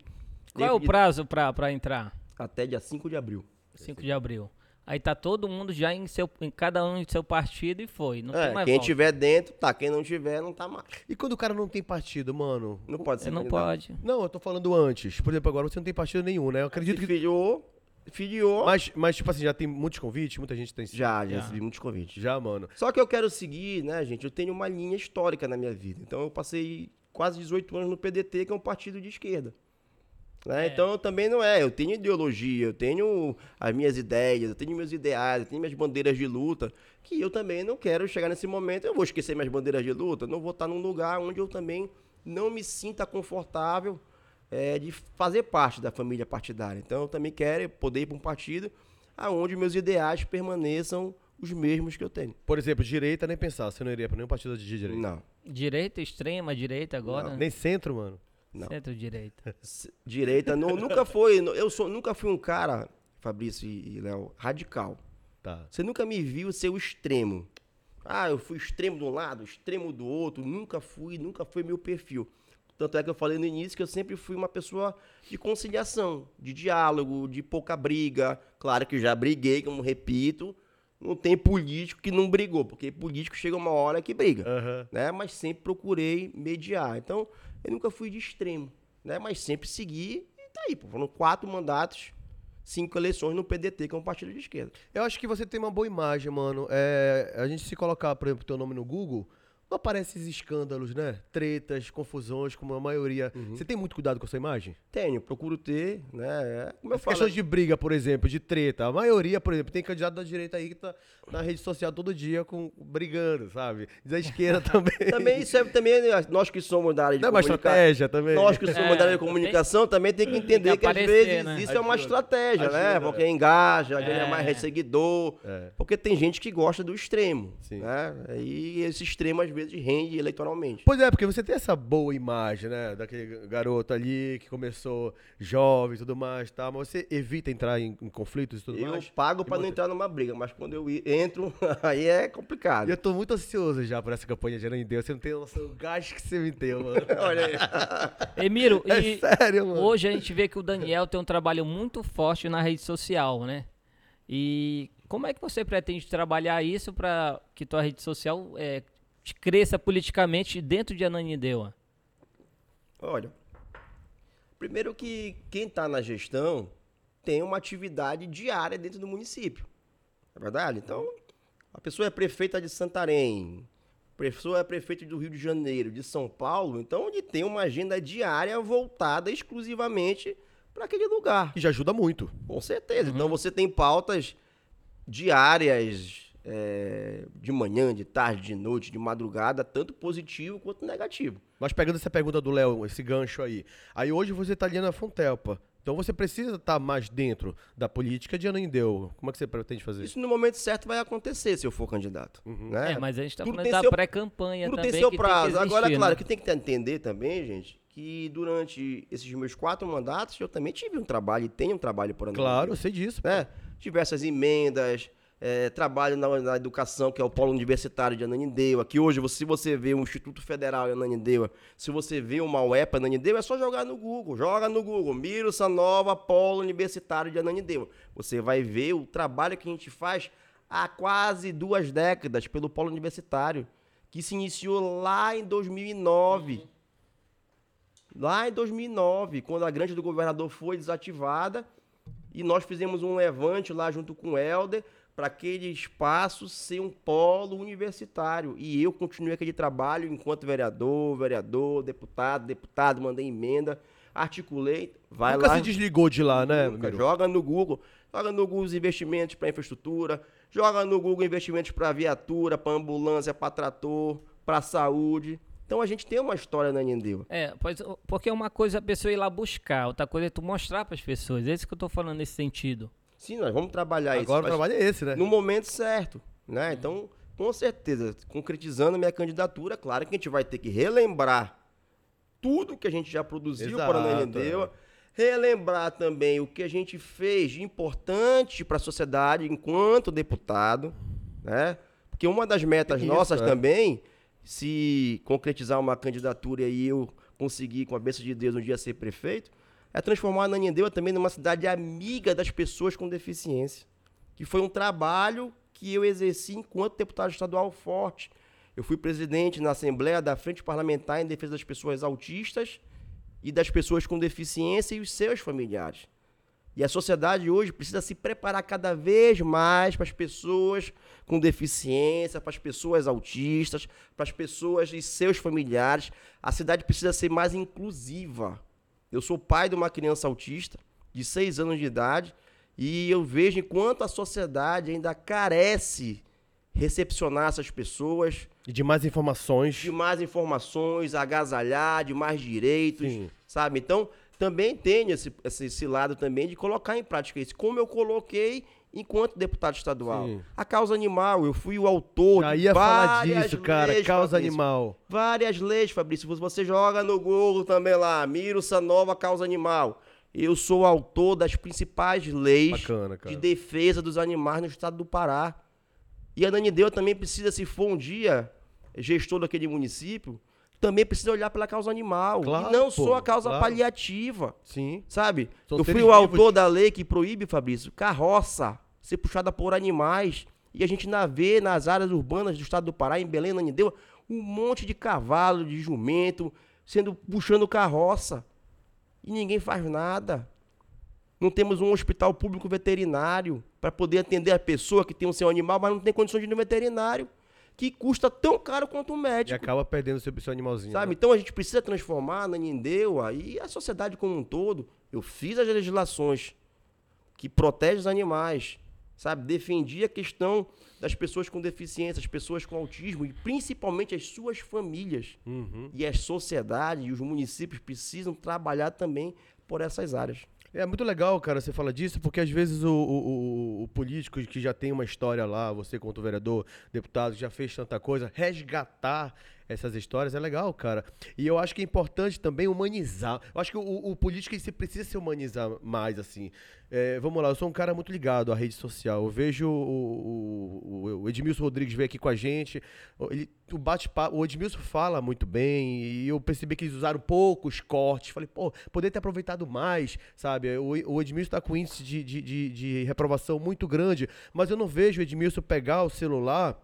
Qual é o prazo pra, pra entrar? Até dia 5 de abril. 5 de abril. Aí tá todo mundo já em, seu, em cada um em seu partido e foi. Não É, tem mais quem volta. tiver dentro, tá. Quem não tiver, não tá mais. E quando o cara não tem partido, mano? Não pode ser Você não candidato. pode. Não, eu tô falando antes. Por exemplo, agora você não tem partido nenhum, né? Eu acredito Se que. filiou, filiou. Mas, mas, tipo assim, já tem muitos convites, muita gente tem. Já, já Já. recebi muitos convites. Já, mano. Só que eu quero seguir, né, gente? Eu tenho uma linha histórica na minha vida. Então eu passei quase 18 anos no PDT, que é um partido de esquerda. Né? Então também não é. Eu tenho ideologia, eu tenho as minhas ideias, eu tenho meus ideais, eu tenho minhas bandeiras de luta, que eu também não quero chegar nesse momento. Eu vou esquecer minhas bandeiras de luta, não vou estar num lugar onde eu também não me sinta confortável é, de fazer parte da família partidária. Então eu também quero poder ir para um partido aonde meus ideais permaneçam os mesmos que eu tenho. Por exemplo, direita nem pensar, você não iria pra nenhum partido de direita. Não. Direita, extrema, direita agora? Nem centro, mano. Não. Centro-direita. Direita não, nunca foi. Eu sou, nunca fui um cara, Fabrício e e Léo, radical. Tá. Você nunca me viu ser o extremo. Ah, eu fui extremo de um lado, extremo do outro. Nunca fui, nunca foi meu perfil. Tanto é que eu falei no início que eu sempre fui uma pessoa de conciliação, de diálogo, de pouca briga. Claro que já briguei, como repito. Não tem político que não brigou, porque político chega uma hora que briga Aham. né? Mas sempre procurei mediar. Então, eu nunca fui de extremo, né? Mas sempre segui e tá aí, pô. Foram quatro mandatos, cinco eleições no PDT, que é um partido de esquerda. Eu acho que você tem uma boa imagem, mano. É, a gente se colocar, por exemplo, teu nome no Google, não aparece esses escândalos, né? Tretas, confusões, como a maioria. Você tem muito cuidado com a sua imagem? Tenho, procuro ter, né? Como eu As falo, questões de briga, por exemplo, de treta. A maioria, por exemplo, tem candidato da direita aí que tá na rede social todo dia com, brigando, sabe? Da esquerda também. também isso é também né, nós que somos da área de é uma comunica- estratégia também? Nós que somos É, da área de comunicação também tem que entender Tem que que, às aparecer, vezes né? isso é uma Ajuda. estratégia, né? Ajuda, Porque é. engaja, ganha É. mais seguidor. É. Porque tem gente que gosta do extremo, Sim. né? E esse extremo às vezes rende eleitoralmente. Pois é, porque você tem essa boa imagem, né? Daquele garoto ali que começou jovem e tudo mais, tá? Mas você evita entrar em, em conflitos e tudo Eu mais? pago pra E não entrar numa briga, mas quando eu i- entro, aí é complicado. E eu tô muito ansioso já por essa campanha de Ana Deus. Você não tem noção do gasto que você me deu, mano. Olha aí. Emiro, É e sério, mano. hoje a gente vê que o Daniel tem um trabalho muito forte na rede social, né? E como é que você pretende trabalhar isso para que tua rede social é, cresça politicamente dentro de Ananindeua? Olha, primeiro que quem está na gestão tem uma atividade diária dentro do município. É verdade? Então, a pessoa é prefeita de Santarém, a pessoa é prefeita do Rio de Janeiro, de São Paulo, então ele tem uma agenda diária voltada exclusivamente para aquele lugar. E já ajuda muito. Com certeza. Então você tem pautas diárias, é, de manhã, de tarde, de noite, de madrugada, tanto positivo quanto negativo. Mas pegando essa pergunta do Léo, esse gancho aí. Aí hoje você tá ali na Fontelpa. Então você precisa estar mais dentro da política de Anandeu. Como é que você pretende fazer? Isso no momento certo vai acontecer se eu for candidato. Né? É, mas a gente tá Tudo falando tem da pré-campanha Tudo também. tem seu que prazo. Tem que Agora, existir, claro, né? que tem que entender também, gente, que durante esses meus quatro mandatos eu também tive um trabalho e tenho um trabalho por ano. Claro, eu sei disso. né? Diversas emendas, é, trabalho na, na educação, que é o Polo Universitário de Ananindeua, que hoje, se você vê um Instituto Federal em Ananindeua, se você vê uma UEPA Ananindeua, é só jogar no Google. Joga no Google, Miro Sanova Polo Universitário de Ananindeua. Você vai ver o trabalho que a gente faz há quase duas décadas pelo Polo Universitário, que se iniciou lá em 2009. Lá em 2009, quando a grande do governador foi desativada, e nós fizemos um levante lá junto com o Helder para aquele espaço ser um polo universitário. E eu continuei aquele trabalho enquanto vereador, vereador, deputado, deputado, mandei emenda, articulei, vai Nunca lá. se desligou de lá, né, Nunca. Miro? Joga no Google, joga no Google os investimentos para infraestrutura, joga no Google investimentos para viatura, para ambulância, para trator, para saúde. Então a gente tem uma história na Nindeu. É, pois, porque uma coisa é a pessoa ir lá buscar, outra coisa é tu mostrar para as pessoas. É isso que eu tô falando nesse sentido. Sim, nós vamos trabalhar isso. Agora o trabalho é esse, né? no momento certo, né? Então, com certeza, concretizando a minha candidatura, claro que a gente vai ter que relembrar tudo que a gente já produziu Exato, para a Ananindeua, relembrar também o que a gente fez de importante para a sociedade enquanto deputado, né? Porque uma das metas Isso, nossas é. também, se concretizar uma candidatura e eu conseguir, com a bênção de Deus, um dia ser prefeito, é transformar a Ananindeua também numa cidade amiga das pessoas com deficiência que foi um trabalho que eu exerci enquanto deputado estadual forte. Eu fui presidente na Assembleia da Frente Parlamentar em Defesa das Pessoas Autistas e das pessoas com deficiência e os seus familiares. E a sociedade hoje precisa se preparar cada vez mais para as pessoas com deficiência, para as pessoas autistas, para as pessoas e seus familiares. A cidade precisa ser mais inclusiva. Eu sou pai de uma criança autista de 6 anos de idade e eu vejo enquanto a sociedade ainda carece recepcionar essas pessoas, E de mais informações. de mais informações, agasalhar, de mais direitos, Sim. sabe? Então, também tenho esse, esse, esse lado também de colocar em prática isso, como eu coloquei enquanto deputado estadual. Sim. A causa animal, eu fui o autor Já de ia falar várias disso, cara. leis, Causa Fabrício. animal. Várias leis, Fabrício. Você joga no Google também lá, Miro Sanova Causa Animal. Eu sou autor das principais leis Bacana, de defesa dos animais no estado do Pará. E a Nanideu também precisa, se for um dia gestor daquele município, também precisa olhar pela causa animal. Claro, e não pô, só a causa claro. paliativa. Sim. Sabe? São eu fui o autor da lei que proíbe, Fabrício, carroça ser puxada por animais. E a gente ainda vê nas áreas urbanas do estado do Pará, em Belém, Nanideu, um monte de cavalo, de jumento, sendo puxando carroça. E ninguém faz nada. Não temos um hospital público veterinário para poder atender a pessoa que tem o seu animal, mas não tem condições de ir no veterinário, que custa tão caro quanto um E médico. acaba perdendo seu, seu animalzinho. Sabe? né? Então a gente precisa transformar a Nanindeua e a sociedade como um todo. Eu fiz as legislações que protegem os animais, sabe? Defendi a questão das pessoas com deficiência, as pessoas com autismo e principalmente as suas famílias. Uhum. E as sociedades e os municípios precisam trabalhar também por essas áreas. É muito legal, cara, você fala disso, porque às vezes o, o- o- político que já tem uma história lá, você quanto vereador, deputado, já fez tanta coisa, resgatar essas histórias é legal, cara. E eu acho que é importante também humanizar. Eu acho que o, o político se precisa se humanizar mais, assim. É, vamos lá, eu sou um cara muito ligado à rede social. Eu vejo o, o- o Edmilson Rodrigues veio aqui com a gente. Ele, o bate-papo, o Edmilson fala muito bem, e eu percebi que eles usaram poucos cortes. Falei, pô, poderia ter aproveitado mais, sabe? O, o Edmilson tá com índice de, de, de, de reprovação muito grande, mas eu não vejo o Edmilson pegar o celular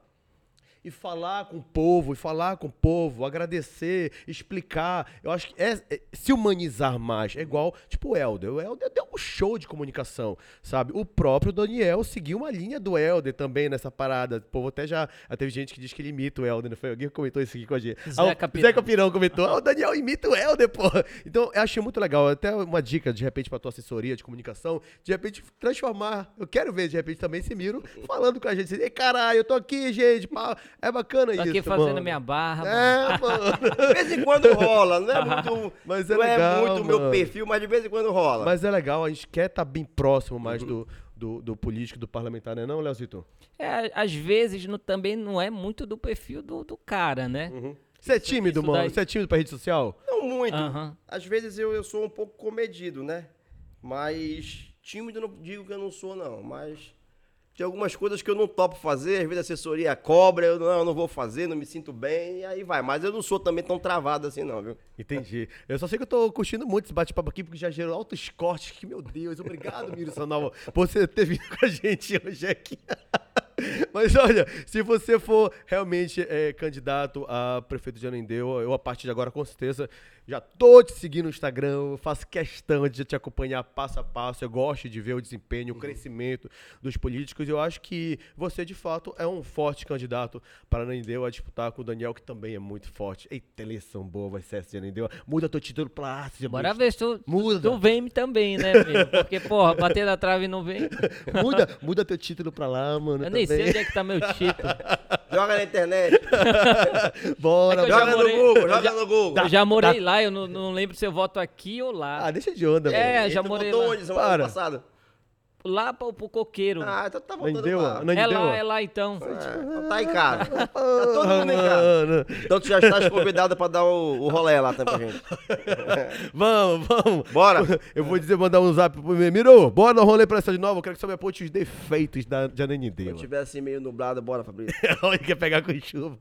e falar com o povo, e falar com o povo, agradecer, explicar. Eu acho que é, é- se humanizar mais. É igual, tipo, o Helder. O Helder deu um show de comunicação, sabe? O próprio Daniel seguiu uma linha do Helder também nessa parada. O povo até já. Teve gente que diz que ele imita o Helder, não foi? Alguém comentou isso aqui com a gente. Ah, o Zeca Pirão. Comentou. Ah, o Daniel imita o Helder, pô. Então, eu achei muito legal. Até uma dica, de repente, pra tua assessoria de comunicação, de repente, transformar. Eu quero ver, de repente, também esse Miro falando com a gente. Ei, caralho, eu tô aqui, gente. pá. É bacana Tô isso. aqui fazendo mano. minha barra. mano. É, mano. De vez em quando rola, não é muito, Mas é não legal, é muito o meu perfil, mas de vez em quando rola. Mas é legal, a gente quer estar bem próximo mais do, do, do político, do parlamentar, né, não, Leozito? É, às vezes não- também não é muito do perfil do, do cara, né? Você é tímido, mano? daí- Você é tímido pra rede social? Não muito. Aham. Às vezes eu, eu sou um pouco comedido, né? Mas tímido não digo que eu não sou, não. Mas tem algumas coisas que eu não topo fazer. Às vezes a assessoria cobra, eu não, eu não vou fazer, não me sinto bem, e aí vai. Mas eu não sou também tão travado assim, não, viu? Entendi. Eu só sei que eu tô curtindo muito esse bate-papo aqui, porque já gerou altos cortes. Que, meu Deus, obrigado, Miro Sanova, por você ter vindo com a gente hoje aqui. Mas olha, se você for realmente é, candidato a prefeito de Anendeu, eu a partir de agora com certeza já tô te seguindo no Instagram, eu faço questão de te acompanhar passo a passo, eu gosto de ver o desempenho, o crescimento dos políticos, eu acho que você de fato é um forte candidato para Anendeu a disputar com o Daniel, que também é muito forte. Eita, eleição boa vai ser essa de Anendeu. Muda teu título pra Ásia. Bora ver se tu, Muda. tu vem também, né, filho? Porque, porra, bater na trave e não vem. muda, muda teu título pra lá, mano. Eu nem sei também. onde é que tá meu título. Joga na internet, Bora, É joga morei- no Google, joga já- no Google. Eu já morei lá, eu não, não lembro se eu voto aqui ou lá. Ah, deixa de onda, É, mano. já E tu morei lá. onde semana Para. passada? Lá pro, pro coqueiro. Ah, então tá voltando lá. É lá, é lá então. É, então tá em casa. Tá Ah, todo mundo em casa. mano. Então tu já estás convidado pra dar o, o rolê lá também pra gente. Vamos, vamos. Bora. Eu vou dizer, mandar um zap pro Miro. Bora dar um rolê pra essa de novo. Eu quero que você me aponte os defeitos da, de Se Ananindeu. tiver assim meio nublado, bora, Fabrício. Olha, quer pegar com chuva.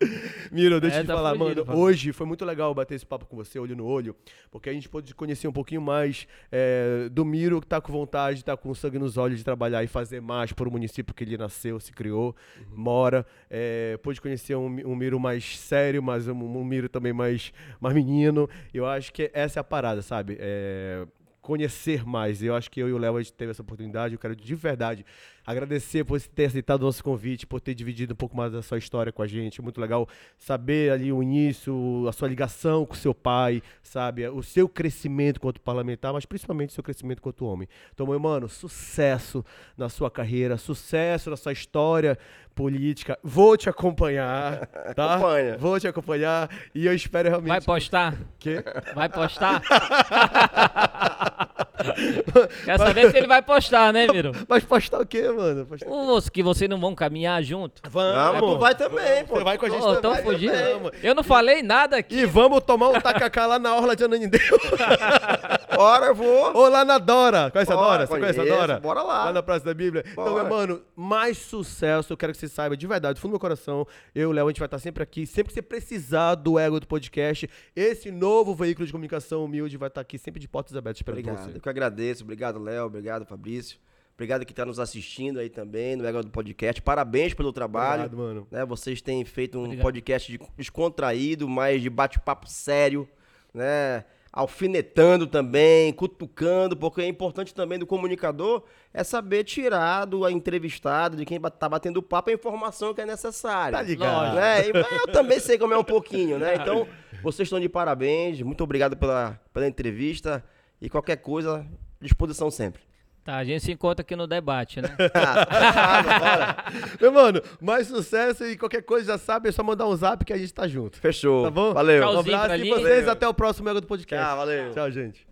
Miro, deixa É, eu te tá falar, fudido, mano. Hoje foi muito legal bater esse papo com você, olho no olho, porque a gente pôde conhecer um pouquinho mais é, do Miro, que tá com vontade, tá com sangue nos olhos de trabalhar e fazer mais por o município que ele nasceu, se criou, mora. É, pôde conhecer um, um Miro mais sério, mas um, um Miro também mais, mais menino. Eu acho que essa é a parada, sabe? É, conhecer mais. Eu acho que eu e o Léo a gente teve essa oportunidade. Eu quero de verdade agradecer por você ter aceitado o nosso convite, por ter dividido um pouco mais da sua história com a gente. Muito legal saber ali o início, a sua ligação com o seu pai, sabe? O seu crescimento quanto parlamentar, mas principalmente o seu crescimento quanto homem. Então, meu mano, sucesso na sua carreira, sucesso na sua história política. Vou te acompanhar, tá? Acompanha. Vou te acompanhar e eu espero realmente Vai postar? que Vai postar? Quer saber se ele vai postar, né, Miro? Mas postar o quê, mano? Postar... Os que vocês não vão caminhar junto. Vamos, tu vai também, pô. Você vai com a gente Ô, também. tão fugindo. Vamos. Eu não falei nada aqui. E vamos tomar um tacacá lá na Orla de Ananindeu. Bora, eu vou. Ou lá na Dora. Conhece a Bora, Dora? Você conhece a Dora? bora lá. Lá na Praça da Bíblia. Então, Bora. meu mano, mais sucesso. Eu quero que você saiba, de verdade, do fundo do meu coração. Eu e o Léo, a gente vai estar sempre aqui. Sempre que você precisar do ego do podcast, esse novo veículo de comunicação humilde vai estar aqui sempre de portas abertas Obrigado. você. Que agradeço. Obrigado, Léo. Obrigado, Fabrício. Obrigado que tá nos assistindo aí também no Ego do Podcast. Parabéns pelo trabalho. Obrigado, mano. né? Vocês têm feito um Obrigado. podcast de- descontraído, mais de bate-papo sério, né? Alfinetando também, cutucando, porque é importante também do comunicador é saber tirar do entrevistado, de quem tá batendo papo, a informação que é necessária. Tá ligado. Né? Mas eu também sei como é um pouquinho, né? Então, vocês estão de parabéns. Muito obrigado pela, pela entrevista. E qualquer coisa, disposição sempre. Tá, a gente se encontra aqui no debate, né? Meu mano, mais sucesso e qualquer coisa já sabe, é só mandar um zap que a gente tá junto. Fechou. Tá bom? Valeu. Um Tchauzinho abraço pra e vocês Valeu. até o próximo Ego do Podcast. Tchau, valeu. Tchau, gente.